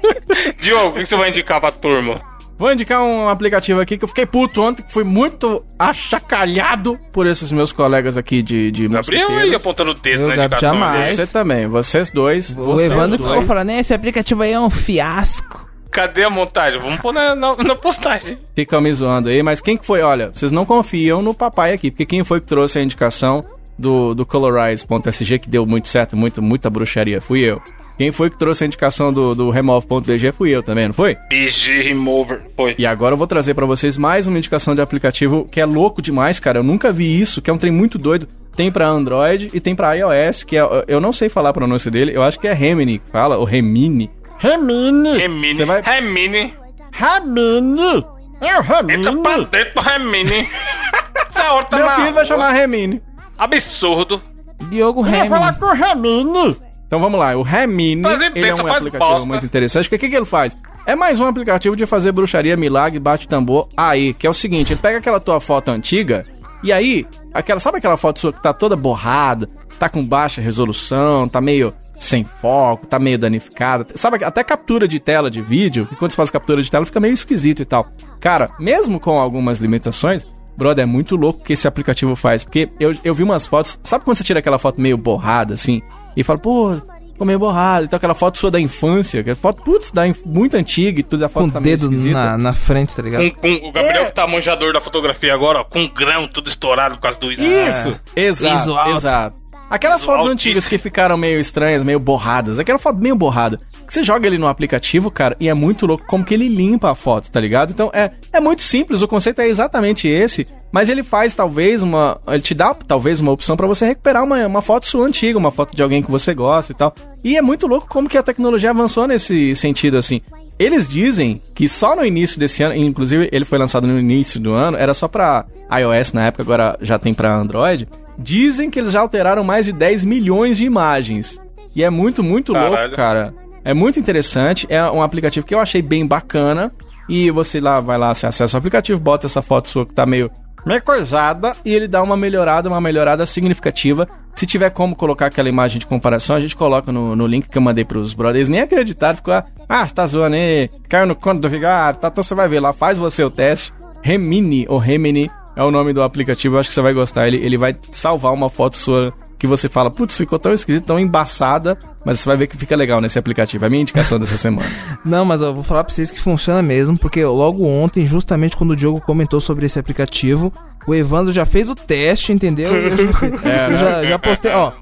Speaker 2: Diogo, o que você vai indicar pra turma?
Speaker 3: Vou indicar um aplicativo aqui que eu fiquei puto ontem, que fui muito achacalhado por esses meus colegas aqui de, de
Speaker 2: Gabriel aí apontando o dedo na indicação.
Speaker 3: Jamais. Você também, vocês dois.
Speaker 4: O
Speaker 3: vocês
Speaker 4: Evandro ficou falando, esse aplicativo aí é um fiasco.
Speaker 2: Cadê a montagem? Vamos pôr na, na, na postagem.
Speaker 3: Ficam me zoando aí, mas quem que foi? Olha, vocês não confiam no papai aqui, porque quem foi que trouxe a indicação do, do Colorize.sg, que deu muito certo, muito, muita bruxaria? Fui eu. Quem foi que trouxe a indicação do, do Remove.bg fui eu também, não foi?
Speaker 2: BG Remover, foi.
Speaker 3: E agora eu vou trazer para vocês mais uma indicação de aplicativo que é louco demais, cara. Eu nunca vi isso, que é um trem muito doido. Tem para Android e tem para iOS, que é, eu não sei falar a pronúncia dele, eu acho que é Remini fala, ou Remini.
Speaker 2: Remini. Remini. Você vai... Remini.
Speaker 3: Remini.
Speaker 2: É o Remini. Entra pra dentro, Remini.
Speaker 3: Essa hora tá Meu filho vai chamar Remini.
Speaker 2: Absurdo.
Speaker 4: Diogo Remini.
Speaker 3: Vai falar com o Remini. Então vamos lá, o Remini, ele é um aplicativo bosta. muito interessante. O que, que, que ele faz? É mais um aplicativo de fazer bruxaria, milagre, bate tambor aí, que é o seguinte, ele pega aquela tua foto antiga E aí, aquela, sabe aquela foto sua que tá toda borrada, tá com baixa resolução, tá meio sem foco, tá meio danificada. Sabe, até captura de tela de vídeo, que quando você faz captura de tela fica meio esquisito e tal. Cara, mesmo com algumas limitações, brother, é muito louco o que esse aplicativo faz. Porque eu, eu vi umas fotos, sabe quando você tira aquela foto meio borrada, assim, e fala, pô, ficou meio borrado. Então aquela foto sua da infância, aquela foto, putz, da inf... muito antiga e tudo, a foto
Speaker 4: com
Speaker 3: tá
Speaker 4: o dedo
Speaker 3: meio
Speaker 4: na, na frente, tá ligado?
Speaker 2: Com, com o Gabriel que tá manjador da fotografia agora, ó, com grão tudo estourado por causa do
Speaker 3: Isso! Exato,
Speaker 4: ISO alto.
Speaker 3: exato. Aquelas fotos
Speaker 2: altíssimo.
Speaker 3: antigas que ficaram meio estranhas, meio borradas. Aquela foto meio borrada. Você joga ele no aplicativo, cara, e é muito louco como que ele limpa a foto, tá ligado? Então é, é muito simples, o conceito é exatamente esse. Mas ele faz talvez uma. Ele te dá talvez uma opção pra você recuperar uma, uma foto sua antiga, uma foto de alguém que você gosta e tal. E é muito louco como que a tecnologia avançou nesse sentido, assim. Eles dizem que só no início desse ano, inclusive ele foi lançado no início do ano, era só pra iOS na época, agora já tem pra Android. Dizem que eles já alteraram mais de 10 milhões de imagens. E é muito, muito
Speaker 2: Caralho.
Speaker 3: louco, cara. É muito interessante. É um aplicativo que eu achei bem bacana. E você lá vai lá, você acessa o aplicativo, bota essa foto sua que tá meio, meio coisada e ele dá uma melhorada, uma melhorada significativa. Se tiver como colocar aquela imagem de comparação, a gente coloca no, no link que eu mandei pros brothers. Nem acreditaram, ficou, ah, tá zoando aí, caiu no conto do vigário, tá, então você vai ver lá, faz você o teste. Remini ou Remini é o nome do aplicativo, eu acho que você vai gostar. Ele, ele vai salvar uma foto sua que você fala, putz, ficou tão esquisito, tão embaçada, mas você vai ver que fica legal nesse aplicativo. É a minha indicação dessa semana.
Speaker 4: Não, mas eu vou falar pra vocês que funciona mesmo, porque logo ontem, justamente quando o Diogo comentou sobre esse aplicativo, o Evandro já fez o teste, entendeu? E eu já,
Speaker 3: É,
Speaker 4: eu
Speaker 3: né?
Speaker 4: já, já postei, ó,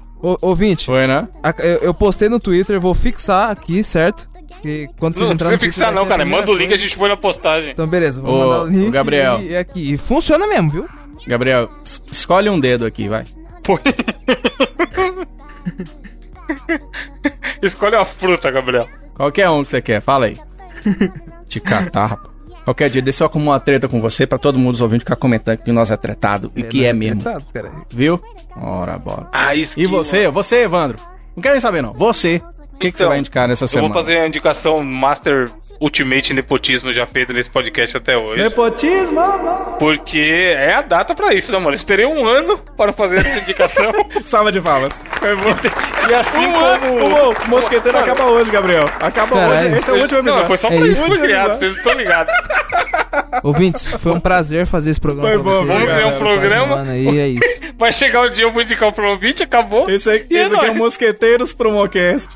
Speaker 4: ouvinte,
Speaker 3: Foi, né?
Speaker 4: a- eu, eu postei no Twitter, vou fixar aqui, certo? Que quando vocês
Speaker 2: Não
Speaker 4: entrarem
Speaker 2: precisa
Speaker 4: no Twitter,
Speaker 2: fixar não, cara. Manda o link e a gente põe na postagem.
Speaker 4: Então, beleza, vou
Speaker 3: Ô,
Speaker 4: mandar o link.
Speaker 3: ô, Gabriel.
Speaker 4: E, e aqui. E funciona mesmo, viu?
Speaker 3: Gabriel, es- escolhe um dedo aqui, vai.
Speaker 2: Põe. Escolhe uma fruta, Gabriel.
Speaker 3: Qualquer um que você quer, fala aí. Te catar, rapaz. Qualquer dia, deixa eu arrumar uma treta com você pra todo mundo os ouvintes ficar comentando que nós é tretado. E que é, mesmo.
Speaker 4: Tretado, peraí.
Speaker 3: Viu? Ora, bora.
Speaker 2: Ah, isso
Speaker 3: E você? Você, Evandro? Não quero nem saber, não. Você. O que, que você
Speaker 2: Então,
Speaker 3: vai indicar nessa
Speaker 2: Eu
Speaker 3: semana?
Speaker 2: vou fazer a indicação Master Ultimate Nepotismo já feito nesse podcast até hoje.
Speaker 3: Nepotismo!
Speaker 2: Porque é a data pra isso, né, mano? Esperei um ano para fazer essa indicação.
Speaker 3: Salva de palmas. Foi bom.
Speaker 2: e assim como.
Speaker 3: O mosqueteiro acaba hoje, Gabriel. Acaba
Speaker 4: Caralho.
Speaker 3: hoje. Esse é o último episódio.
Speaker 2: Não, foi só
Speaker 4: É
Speaker 2: pra
Speaker 4: isso.
Speaker 2: isso criado, vocês estão ligados.
Speaker 4: Ouvintes, foi um prazer fazer esse programa
Speaker 3: Foi
Speaker 4: pra
Speaker 3: bom,
Speaker 4: vocês.
Speaker 3: vamos
Speaker 2: criar um programa.
Speaker 4: Aí, é isso.
Speaker 2: Vai chegar o dia, eu vou indicar o Promobit, acabou.
Speaker 3: Esse, aqui-
Speaker 2: E é
Speaker 3: esse aqui é o. Mosqueteiros Promocast.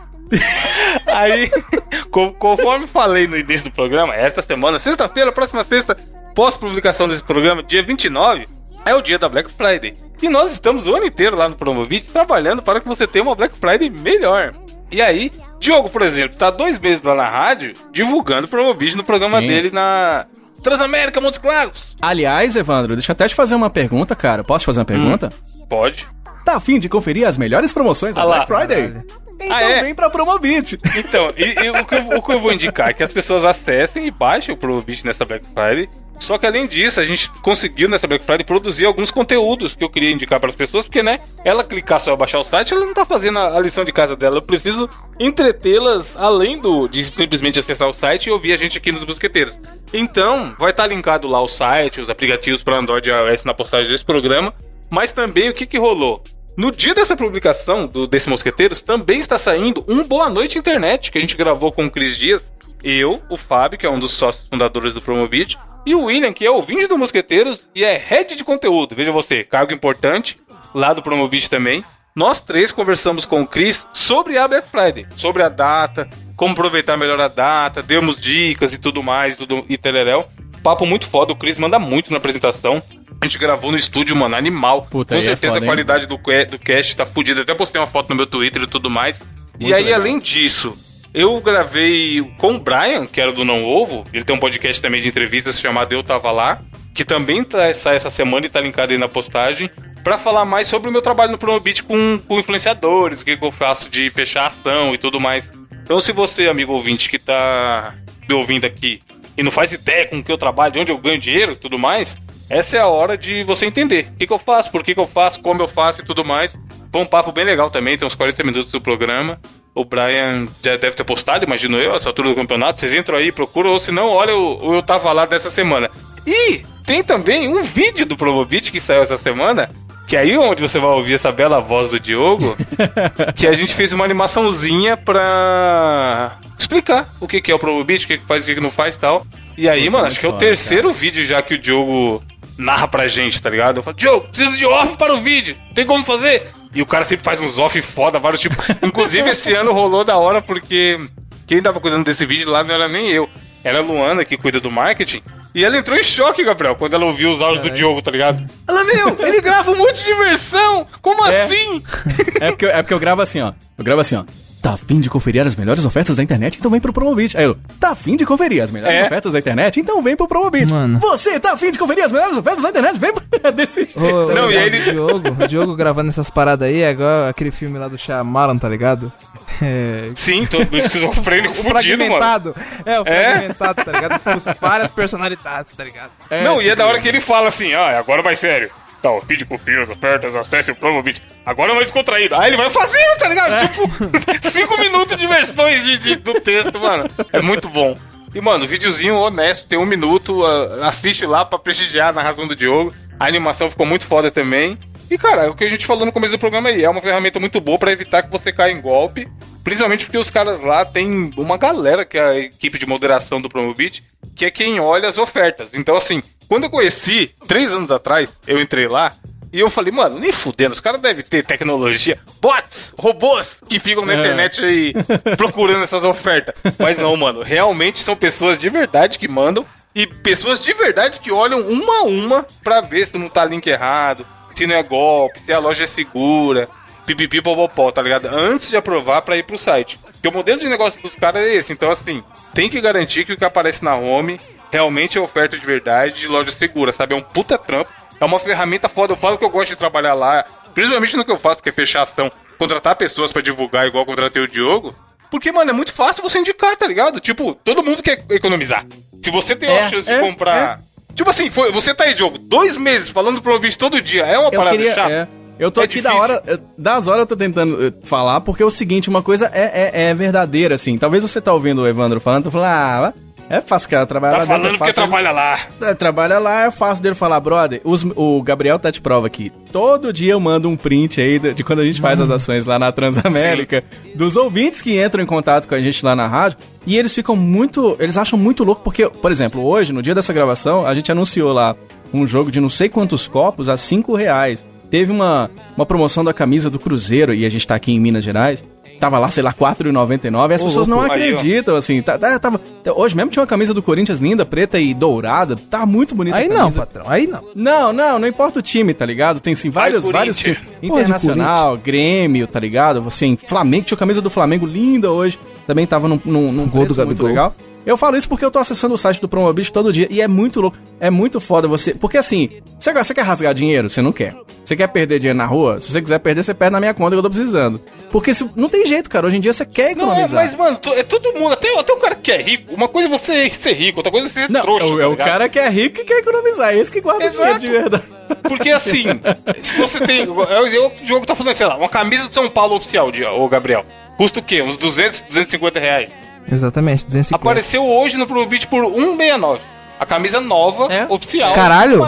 Speaker 2: Aí, co- conforme falei no início do programa, esta semana, sexta-feira, próxima sexta, pós-publicação desse programa, dia 29, é o dia da Black Friday. E nós estamos o ano inteiro lá no Promovit trabalhando para que você tenha uma Black Friday melhor. E aí, Diogo, por exemplo, tá dois meses lá na rádio divulgando o Promovit no programa
Speaker 3: Sim.
Speaker 2: dele na Transamérica Montes Claros.
Speaker 3: Aliás, Evandro, deixa eu até te fazer uma pergunta, cara. Posso te fazer uma pergunta?
Speaker 2: Pode.
Speaker 3: Tá afim de conferir as melhores promoções da
Speaker 2: Ah lá.
Speaker 3: Black Friday? Então
Speaker 2: Ah, é?
Speaker 3: vem pra Promobit.
Speaker 2: Então, e, e o, que eu, o que eu vou indicar é que as pessoas acessem e baixem o Promobit nessa Black Friday. Só que além disso, a gente conseguiu nessa Black Friday produzir alguns conteúdos que eu queria indicar para as pessoas, porque, né, ela clicar só baixar o site, ela não tá fazendo a, a lição de casa dela. Eu preciso entretê-las além do de simplesmente acessar o site e ouvir a gente aqui nos Busqueteiros. Então, vai estar linkado lá o site, os aplicativos para Android e iOS na postagem desse programa. Mas também o que, que rolou? No dia dessa publicação do desse Mosqueteiros, também está saindo um Boa Noite Internet, que a gente gravou com o Cris Dias. Eu, o Fábio, que é um dos sócios fundadores do Promobit, e o William, que é ouvinte do Mosqueteiros e é head de conteúdo. Veja você, cargo importante, lá do Promobit também. Nós três conversamos com o Cris sobre a Black Friday, sobre a data, como aproveitar melhor a data, demos dicas e tudo mais, tudo, e tereréu. Papo muito foda, o Cris manda muito na apresentação. A gente gravou no estúdio, mano, animal.
Speaker 3: Puta,
Speaker 2: Com
Speaker 3: é
Speaker 2: certeza
Speaker 3: foda,
Speaker 2: a
Speaker 3: hein?
Speaker 2: qualidade do, do cast tá fodida. Até postei uma foto no meu Twitter e tudo mais. e
Speaker 3: Muito
Speaker 2: aí,
Speaker 3: legal.
Speaker 2: além disso, eu gravei com o Brian, que era do Não Ovo. Ele tem um podcast também de entrevistas chamado Eu Tava Lá, que também tá, sai essa semana e tá linkado aí na postagem, pra falar mais sobre o meu trabalho no Promobit com, com influenciadores, o que, que eu faço de fechar ação e tudo mais. Então, se você, amigo ouvinte, que tá me ouvindo aqui e não faz ideia com o que eu trabalho, de onde eu ganho dinheiro e tudo mais, essa é a hora de você entender o que, que eu faço, por que, que eu faço, como eu faço e tudo mais. Foi um papo bem legal também, tem uns 40 minutos do programa. O Brian já deve ter postado, imagino eu, essa altura do campeonato. Vocês entram aí, procuram, ou se não, olha o, o Eu Tava Lá dessa semana. E tem também um vídeo do Promobit que saiu essa semana, que é aí onde você vai ouvir essa bela voz do Diogo, que a gente fez uma animaçãozinha pra explicar o que, que é o Promobit, o que, que faz, o que, que não faz e tal. E aí, mano, acho que é o terceiro cara. vídeo já que o Diogo narra pra gente, tá ligado? Eu falo, Diogo, preciso de off para o vídeo, tem como fazer? E o cara sempre faz uns off foda, vários tipos. Inclusive, esse ano rolou da hora porque quem tava cuidando desse vídeo lá não era nem eu. Era a Luana que cuida do marketing. E ela entrou em choque, Gabriel, quando ela ouviu os áudios do Diogo, tá ligado? Ela, meu, ele grava um monte de versão! Como é. assim?
Speaker 3: É porque, é porque eu gravo assim, ó. Eu gravo assim, ó. Tá afim de conferir as melhores ofertas da internet? Então vem pro Promobit. Aí eu, tá afim de conferir as melhores é. ofertas da internet? Então vem pro Promobit. Mano. Você tá afim de conferir as melhores ofertas da internet? Vem pro... desse jeito.
Speaker 4: Ô, tá não, e ele... O Diogo, o Diogo gravando essas paradas aí é igual aquele filme lá do Shyamalan, tá ligado?
Speaker 2: É... Sim, todo esquizofrênico fudido,
Speaker 4: fragmentado. mano. É, o é? fragmentado, é? tá ligado? Com várias personalidades, tá ligado?
Speaker 2: É, não, tipo... e é da hora que ele fala assim, ah, agora vai sério. Tá, o feed confia as ofertas, acesse o Promobit. Agora é mais descontraído. Aí ele vai fazendo, tá ligado? É. Tipo, 5 minutos de versões de, de, do texto, mano. É muito bom. E, mano, videozinho honesto, tem um minuto, uh, assiste lá pra prestigiar na razão do Diogo. A animação ficou muito foda também. E, cara, o que a gente falou no começo do programa aí, é uma ferramenta muito boa para evitar que você caia em golpe. Principalmente porque os caras lá tem uma galera que é a equipe de moderação do Promobit, que é quem olha as ofertas. Então, assim, quando eu conheci, três anos atrás, eu entrei lá, e eu falei, mano, nem fudendo, os caras devem ter tecnologia, bots, robôs que ficam na é. internet aí procurando essas ofertas. Mas não, mano, realmente são pessoas de verdade que mandam e pessoas de verdade que olham uma a uma pra ver se não tá link errado, se não é golpe, se a loja é segura, pipipi popopó, tá ligado? Antes de aprovar pra ir pro site. Porque o modelo de negócio dos caras é esse, então assim, tem que garantir que o que aparece na home realmente é oferta de verdade de loja segura, sabe? É um puta trampo. É uma ferramenta foda. Eu falo que eu gosto de trabalhar lá, principalmente no que eu faço, que é fechar ação, contratar pessoas para divulgar, igual contratei o Diogo. Porque, mano, é muito fácil você indicar, tá ligado? Tipo, todo mundo quer economizar. Se você tem é, a chance é, de comprar. É. Tipo assim, foi, você tá aí, Diogo, dois meses falando pro ouvinte todo dia. É uma eu parada queria, chata. É.
Speaker 3: Eu tô é aqui difícil. da hora, das horas eu tô tentando eh, falar, porque é o seguinte, uma coisa é, é, é verdadeira, assim. Talvez você tá ouvindo o Evandro falando, tá falando, ah, é fácil, cara, trabalhar
Speaker 2: tá lá falando dentro. É porque trabalha lá.
Speaker 3: É, trabalha lá, é fácil dele falar, brother. Os, o Gabriel tá de prova aqui. Todo dia eu mando um print aí de, de quando a gente faz as ações lá na Transamérica, Sim. dos ouvintes que entram em contato com a gente lá na rádio. E eles ficam muito. Eles acham muito louco, porque, por exemplo, hoje, no dia dessa gravação, a gente anunciou lá um jogo de não sei quantos copos a 5 reais. Teve uma, uma promoção da camisa do Cruzeiro, e a gente tá aqui em Minas Gerais tava lá, sei lá, R$4,99. As Ô, pessoas não acreditam, aí, assim. Tá, tá, tava, hoje mesmo tinha uma camisa do Corinthians linda, preta e dourada. Tá muito bonita.
Speaker 4: Aí não, patrão, aí não.
Speaker 3: Não, não, não importa o time, tá ligado? Tem sim vários, vários times. Internacional, Grêmio, tá ligado? Assim, Flamengo, tinha a camisa do Flamengo linda hoje. Também tava num, num, num gol do muito legal. Eu falo isso porque eu tô acessando o site do Promobit todo dia e é muito louco, é muito foda você. Porque assim, você, você quer rasgar dinheiro? Você não quer. Você quer perder dinheiro na rua? Se você quiser perder, você perde na minha conta que eu tô precisando. Porque se, não tem jeito, cara. Hoje em dia você quer economizar.
Speaker 2: Não, mas, mano, é todo mundo. Até, até o cara que é rico. Uma coisa é você ser rico, outra coisa é ser
Speaker 3: não,
Speaker 2: trouxa.
Speaker 3: É,
Speaker 2: tá
Speaker 3: é o cara que é rico e quer economizar. É esse que guarda Exato. dinheiro de verdade.
Speaker 2: Porque assim, se você tem. É o jogo tá falando, sei lá, uma camisa do São Paulo oficial, ô Gabriel. Custa o quê? Uns 200, 250 reais.
Speaker 4: Exatamente, 250.
Speaker 2: Apareceu hoje no Promobit por 169. A camisa nova, é? oficial.
Speaker 4: Caralho!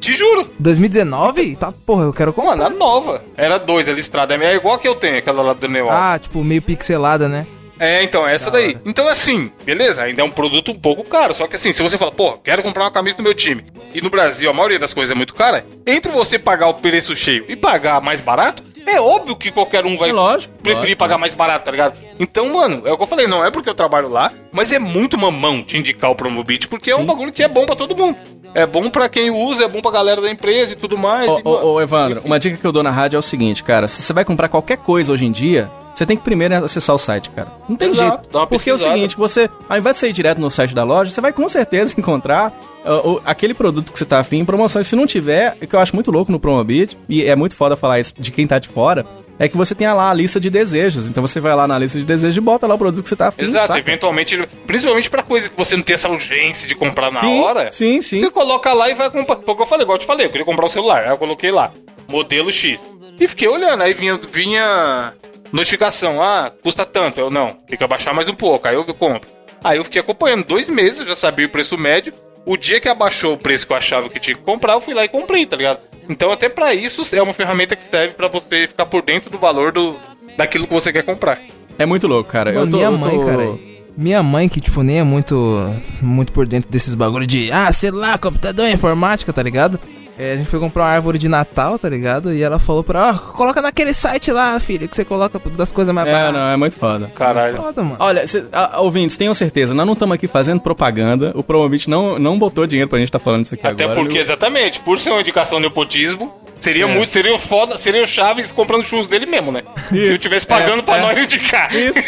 Speaker 2: Te juro.
Speaker 4: 2019? Tá, porra, eu quero comprar.
Speaker 2: Mano, a nova. Era dois a listrada. É igual a que eu tenho, aquela lá do Neo.
Speaker 4: Ah, tipo, meio pixelada, né?
Speaker 2: É, então, essa daí. Então, assim, beleza, ainda é um produto um pouco caro. Só que assim, se você fala, pô, quero comprar uma camisa do meu time, e no Brasil a maioria das coisas é muito cara, entre você pagar o preço cheio e pagar mais barato, é óbvio que qualquer um vai é lógico, preferir lógico, pagar mais barato, tá ligado? Então, mano, é o que eu falei, não é porque eu trabalho lá, mas é muito mamão te indicar o Promobit, porque Sim. é um bagulho que é bom para todo mundo. É bom para quem usa, é bom pra galera da empresa e tudo mais. Ô,
Speaker 3: e, ô, ô Evandro, enfim. uma dica que eu dou na rádio é o seguinte, cara, se você vai comprar qualquer coisa hoje em dia, você tem que primeiro acessar o site, cara. Não tem Exato, jeito. Porque é o seguinte, você, ao invés de sair direto no site da loja, você vai com certeza encontrar uh, uh, aquele produto que você tá afim em promoções. Se não tiver, o que eu acho muito louco no Promobit, e é muito foda falar isso de quem tá de fora, é que você tenha lá a lista de desejos. Então você vai lá na lista de desejos e bota lá o produto que você tá afim.
Speaker 2: Exato, saca? eventualmente, principalmente para coisa que você não tem essa urgência de comprar na
Speaker 3: sim,
Speaker 2: hora.
Speaker 3: Sim, sim.
Speaker 2: Você coloca lá e vai comprar. Porque eu falei, igual eu te falei, eu queria comprar o um celular. Aí eu coloquei lá, modelo X. E fiquei olhando, aí vinha, vinha notificação, ah, custa tanto. Eu não, tem que abaixar mais um pouco, aí eu compro. Aí eu fiquei acompanhando dois meses, já sabia o preço médio. O dia que abaixou o preço que eu achava que tinha que comprar, eu fui lá e comprei, tá ligado? Então até para isso é uma ferramenta que serve para você ficar por dentro do valor do daquilo que você quer comprar.
Speaker 3: É muito louco, cara.
Speaker 4: Mano,
Speaker 3: eu tô,
Speaker 4: minha
Speaker 3: eu
Speaker 4: mãe,
Speaker 3: tô...
Speaker 4: cara. Minha mãe, que, tipo, nem é muito, muito por dentro desses bagulho de, ah, celular, computador, informática, tá ligado? É, a gente foi comprar uma árvore de Natal, tá ligado? E ela falou pra, ó, coloca naquele site lá, filho, que você coloca das coisas mais
Speaker 3: É,
Speaker 4: baratas.
Speaker 3: não, é muito foda.
Speaker 2: Caralho.
Speaker 4: Foda, mano.
Speaker 3: Olha, cê, a, ouvintes, tenham certeza, nós não estamos aqui fazendo propaganda. O Promobit não, não botou dinheiro pra gente estar falando isso aqui
Speaker 2: Até
Speaker 3: agora.
Speaker 2: porque, exatamente, por ser uma indicação de nepotismo, seria
Speaker 3: É.
Speaker 2: muito, seria foda, seria o Chaves comprando churros dele mesmo, né? Se
Speaker 3: Isso.
Speaker 2: eu tivesse pagando
Speaker 3: É,
Speaker 2: pra
Speaker 3: é.
Speaker 2: nós indicar.
Speaker 3: Isso.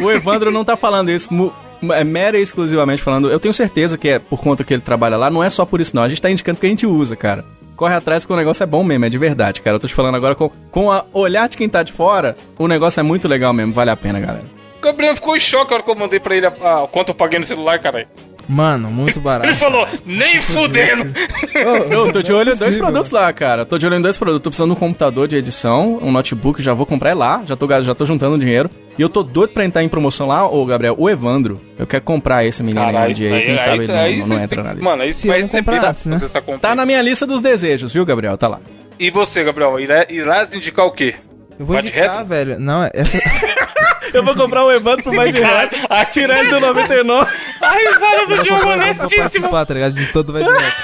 Speaker 3: O Evandro não tá falando isso. É mera e exclusivamente falando. Eu tenho certeza que é por conta que ele trabalha lá. Não é só por isso, não. A gente tá indicando que a gente usa, cara. Corre atrás porque o negócio é bom mesmo, é de verdade, cara. Eu tô te falando agora com, com o olhar de quem tá de fora. O negócio é muito legal mesmo, vale a pena, galera.
Speaker 2: O Gabriel ficou em choque na hora que eu mandei pra ele a, a, quanto eu paguei no celular, caralho.
Speaker 4: Mano, muito barato.
Speaker 2: Ele falou, nem fudendo.
Speaker 3: Eu tô de olho em dois produtos lá, cara. Tô de olho em dois produtos. Tô precisando de um computador de edição, um notebook, já vou comprar lá. Já tô, já tô juntando dinheiro. E eu tô doido pra entrar em promoção lá, ô Gabriel, o Evandro. Eu quero comprar esse menino aí
Speaker 2: Caralho,
Speaker 3: dia aí. Quem sabe ele não, não
Speaker 2: você
Speaker 3: entra
Speaker 2: tem-
Speaker 3: na lista.
Speaker 2: Mano, aí
Speaker 4: Se
Speaker 2: você vai
Speaker 4: eu não comprar
Speaker 2: sempre
Speaker 4: antes, né?
Speaker 3: Tá na minha lista dos desejos, viu, Gabriel? Tá lá.
Speaker 2: E você, Gabriel, irá, irá indicar o quê?
Speaker 4: Eu vou
Speaker 2: Bate
Speaker 4: indicar,
Speaker 2: reto?
Speaker 4: velho. Não, essa.
Speaker 3: Eu vou comprar o Evandro pro mais de reto, tirar ele do 99.
Speaker 2: A risada do
Speaker 4: Eu vou
Speaker 2: Diogo honestíssimo.
Speaker 4: participar, tá ligado? De todo vai direto.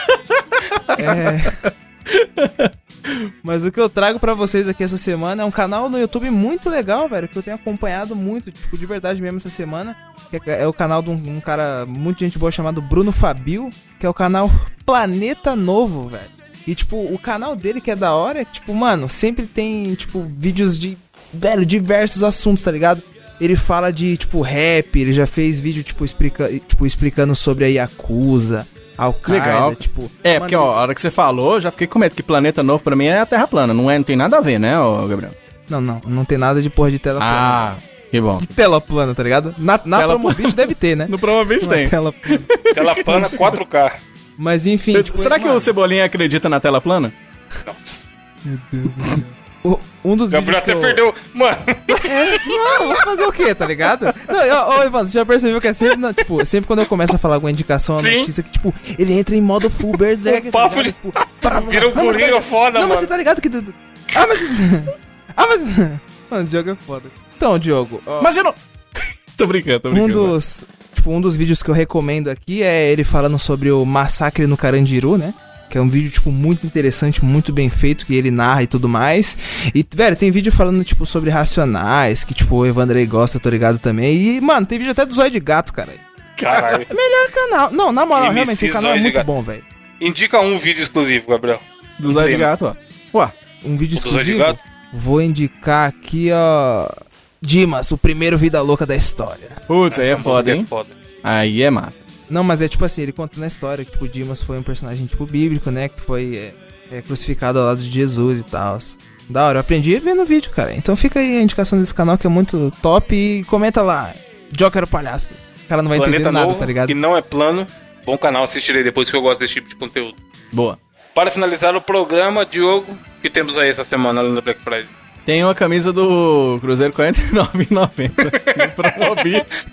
Speaker 4: É. Mas o que eu trago pra vocês aqui essa semana é um canal no YouTube muito legal, velho, que eu tenho acompanhado muito, tipo, de verdade mesmo essa semana. Que é, é o canal de um, um cara muito gente boa chamado Bruno Fabio, que é o canal Planeta Novo, velho. E, tipo, o canal dele que é da hora é que, tipo, mano, sempre tem, tipo, vídeos de, velho, diversos assuntos, tá ligado? Ele fala de, tipo, rap, ele já fez vídeo, tipo, explica, tipo explicando sobre a Yakuza, Al-Qaeda,
Speaker 3: Legal.
Speaker 4: tipo...
Speaker 3: É,
Speaker 4: mano,
Speaker 3: porque, ó, a hora que você falou, eu já fiquei com medo, que planeta novo pra mim é a Terra plana. Não, é, não tem nada a ver, né, ô Gabriel?
Speaker 4: Não, não, não tem nada de porra de tela plana.
Speaker 3: Ah, que bom.
Speaker 4: De tela plana, tá ligado? Na, na Promobit deve ter, né?
Speaker 3: No Promobit tem.
Speaker 4: tela plana.
Speaker 2: Tela plana 4K.
Speaker 4: Mas enfim, tipo,
Speaker 3: Será que
Speaker 4: mano,
Speaker 3: o Cebolinha acredita na tela plana?
Speaker 2: Nossa.
Speaker 4: O- um dos
Speaker 2: Gabriel
Speaker 4: vídeos que
Speaker 2: até
Speaker 4: eu...
Speaker 2: perdeu. Mano,
Speaker 4: Não, vou fazer o quê, tá ligado? Não, ô, Ivan, você já percebeu que é sempre, não, tipo, sempre quando eu começo a falar alguma indicação, uma
Speaker 2: Sim.
Speaker 4: notícia que, tipo, ele entra em modo full berserk,
Speaker 2: O papo
Speaker 4: tá
Speaker 2: de-?
Speaker 4: Tipo,
Speaker 2: vira um
Speaker 4: não, mas
Speaker 2: coringa
Speaker 4: tá-
Speaker 2: foda,
Speaker 4: Não, mas
Speaker 2: mano.
Speaker 4: você tá ligado que... Ah, mas... Ah, mas... Mano, o Diogo é foda. Então, Diogo, ó,
Speaker 3: Mas eu não... tô brincando, tô
Speaker 4: um
Speaker 3: brincando.
Speaker 4: dos... Tipo, um dos vídeos que eu recomendo aqui é ele falando sobre o massacre no Carandiru, né? Que é um vídeo, tipo, muito interessante, muito bem feito, que ele narra e tudo mais. E, velho, tem vídeo falando, tipo, sobre racionais, que, tipo, o Evandrei gosta, tô ligado também. E, mano, tem vídeo até do Zóio de Gato, cara.
Speaker 2: caralho.
Speaker 4: Melhor canal. Não, na moral,
Speaker 2: MC
Speaker 4: realmente, o canal é
Speaker 2: Zóio de
Speaker 4: muito bom, velho.
Speaker 2: Indica um vídeo exclusivo, Gabriel.
Speaker 3: Do Zé de. Gato, ó. Ué,
Speaker 4: Um vídeo
Speaker 2: O do Zóio de
Speaker 4: exclusivo.
Speaker 2: Gato?
Speaker 4: Vou indicar aqui, ó... Dimas, o primeiro Vida Louca da história.
Speaker 3: putz, aí é foda,
Speaker 2: música
Speaker 3: hein?
Speaker 2: foda.
Speaker 3: Aí é massa.
Speaker 4: Não, mas é tipo assim, ele conta na história que tipo, o Dimas foi um personagem tipo bíblico, né? Que foi é, é, crucificado ao lado de Jesus e tal. Da hora, eu aprendi vendo o vídeo, cara. Então fica aí a indicação desse canal que é muito top e comenta lá. Joker o palhaço. O cara não vai
Speaker 2: Planeta
Speaker 4: entender nada,
Speaker 2: Novo,
Speaker 4: tá ligado?
Speaker 2: que não é plano. Bom canal, assistirei depois que eu gosto desse tipo de conteúdo.
Speaker 3: Boa.
Speaker 2: Para finalizar o programa, Diogo, o que temos aí essa semana além da Black Friday?
Speaker 3: Tem uma camisa do Cruzeiro R$ 49,90 no Promobit.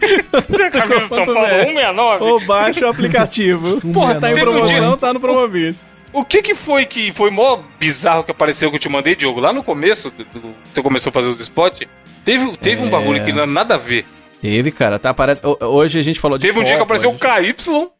Speaker 2: Camisa do São Paulo 169?
Speaker 3: Ou baixa o aplicativo. Porra, tá em
Speaker 2: um
Speaker 3: promoção, tá no Promobit.
Speaker 2: O que que foi que foi mó bizarro que apareceu que eu te mandei, Diogo? Lá no começo, do, você começou a fazer os spots, teve, teve um
Speaker 3: É.
Speaker 2: bagulho que não era nada a ver.
Speaker 3: Teve, cara, tá, parece... ho- Hoje a gente falou de
Speaker 2: Teve um dia que apareceu o. KY,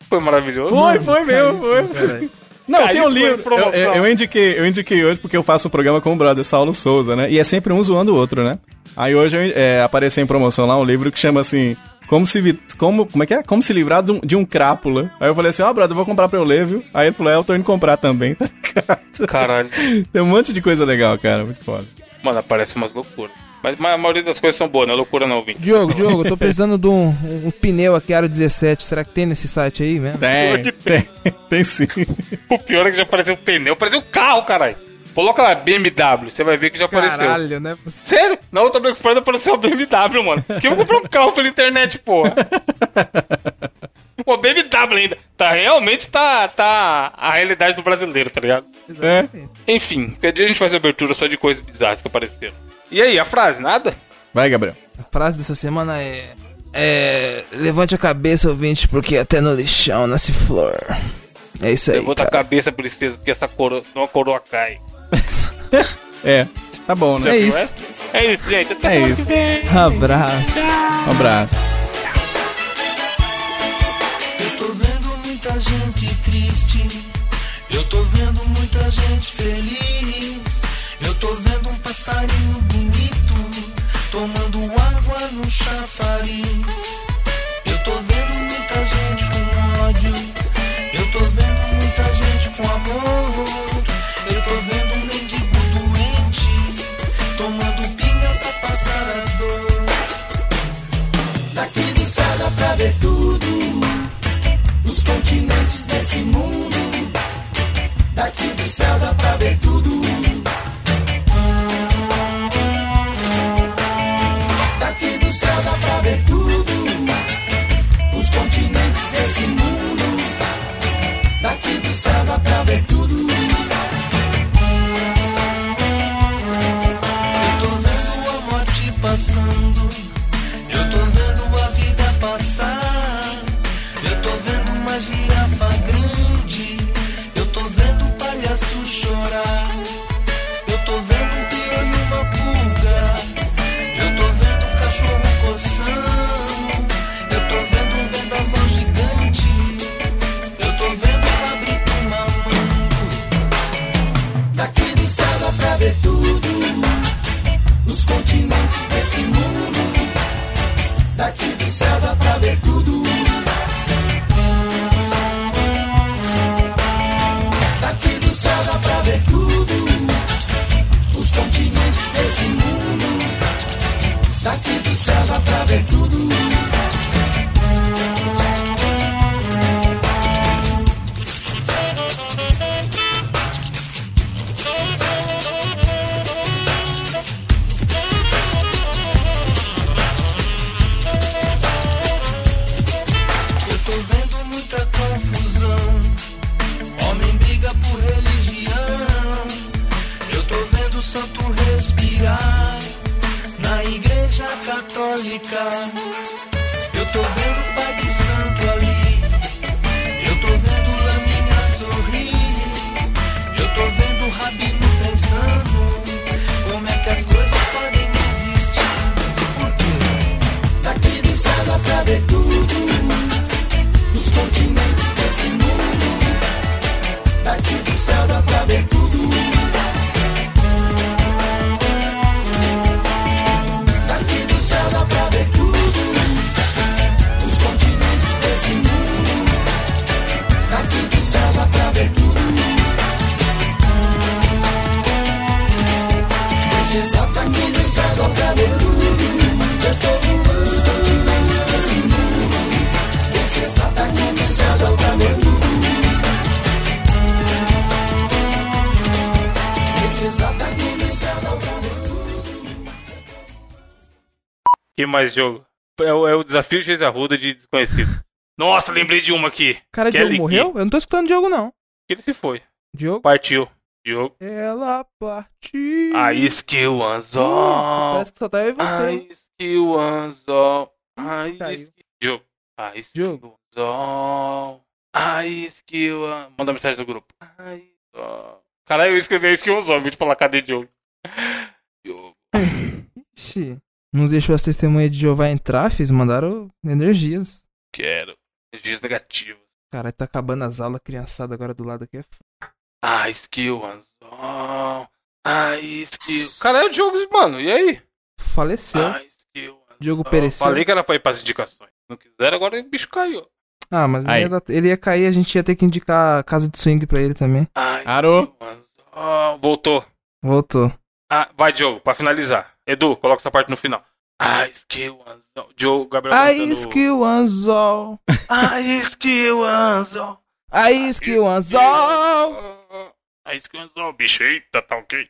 Speaker 2: foi maravilhoso.
Speaker 3: Foi, foi mesmo, foi. Não,
Speaker 2: Caiu
Speaker 3: tem um livro. Eu,
Speaker 2: promoção.
Speaker 3: eu- eu indiquei, eu indiquei hoje porque eu faço um programa com o brother Saulo Souza, né? E é sempre um zoando o outro, né? Aí hoje eu, é, apareceu em promoção lá um livro que chama assim. Como se, vi- como, como é que é? Como se livrar de um, de um crápula. Aí eu falei assim, ó, brother, eu vou comprar pra eu ler, viu? Aí ele falou, é, eu tô indo comprar também, tá ligado?
Speaker 2: Caralho.
Speaker 3: Tem um monte de coisa legal, cara, muito foda.
Speaker 2: Mano, aparece umas loucuras. Mas, mas a maioria das coisas são boas, não é loucura não, Vini.
Speaker 4: Diogo, Diogo, eu tô precisando de um, um pneu aqui, Aro 17. Será que tem nesse site aí mesmo?
Speaker 3: Tem,
Speaker 2: que
Speaker 3: tem, tem sim.
Speaker 2: O pior é que já apareceu o pneu, apareceu o carro, caralho. Coloca lá BMW, você vai ver que já apareceu.
Speaker 4: Caralho, né?
Speaker 2: Sério? Na outra Black Friday apareceu a BMW, mano. Que eu vou comprar um carro pela internet, porra. Uma BMW ainda. Tá, realmente tá, tá a realidade do brasileiro, tá ligado?
Speaker 3: É.
Speaker 2: Enfim, que dia a gente faz a abertura só de coisas bizarras que apareceram. E aí, a frase, nada?
Speaker 3: Vai, Gabriel.
Speaker 4: A frase dessa semana é:
Speaker 7: É. Levante a cabeça, ouvinte, porque até no lixão nasce flor. É isso aí.
Speaker 2: Levanta a
Speaker 7: cara.
Speaker 2: cabeça, princesa, porque essa coroa, senão a coroa cai.
Speaker 3: É, tá bom, né?
Speaker 7: É isso.
Speaker 2: É isso, gente. Até
Speaker 3: É isso.
Speaker 2: vem.
Speaker 7: Abraço.
Speaker 3: Um abraço.
Speaker 4: Eu tô vendo muita gente triste. Eu tô vendo muita gente feliz. Eu tô vendo um passarinho bonito tomando água no chafariz. Eu tô vendo muita gente com ódio. Eu tô vendo muita gente com amor.
Speaker 2: Mais jogo? É o, é o desafio de Arruda de desconhecido. Nossa, lembrei de uma aqui.
Speaker 7: Cara,
Speaker 2: Kelly
Speaker 7: Diogo morreu? Eu não tô escutando Diogo, não.
Speaker 2: Ele se foi.
Speaker 7: Diogo?
Speaker 2: Partiu. Diogo.
Speaker 7: Ela partiu.
Speaker 2: A skill anzol.
Speaker 7: Parece que só tá eu e você.
Speaker 2: A skill anzol. A
Speaker 7: Caiu.
Speaker 2: skill. Diogo. A skill anzol. A skill an- Manda mensagem do grupo. A skill- Caralho, eu escrevi a skill anzol, vez de falar cadê Diogo. Diogo.
Speaker 7: Ixi. Não deixou as testemunhas de Jeová entrar, fiz. Mandaram energias.
Speaker 2: Quero. Energias negativas.
Speaker 7: Caralho, tá acabando as aulas, criançada agora do lado aqui. é f-
Speaker 2: A skill anzol. A skill. Caralho, Diogo, mano, e aí?
Speaker 7: Faleceu.
Speaker 2: A skill.
Speaker 7: Diogo pereceu.
Speaker 2: Falei que era pra ir pras indicações. Não quiser, agora o bicho caiu.
Speaker 7: Ah, mas
Speaker 3: Aí.
Speaker 7: ia dar- ele ia cair, a gente ia ter que indicar a casa de swing pra ele também.
Speaker 2: Ai,
Speaker 3: Parou.
Speaker 2: Ah, voltou.
Speaker 7: Voltou.
Speaker 2: Ah, vai, Diogo, pra finalizar. Edu, coloca essa parte no final. I skill anzol. Diogo, Gabriel
Speaker 7: I
Speaker 2: cantando-
Speaker 7: skill anzol.
Speaker 2: I skill anzol.
Speaker 7: I skill anzol.
Speaker 2: I skill anzol. Bicho, eita, tá ok.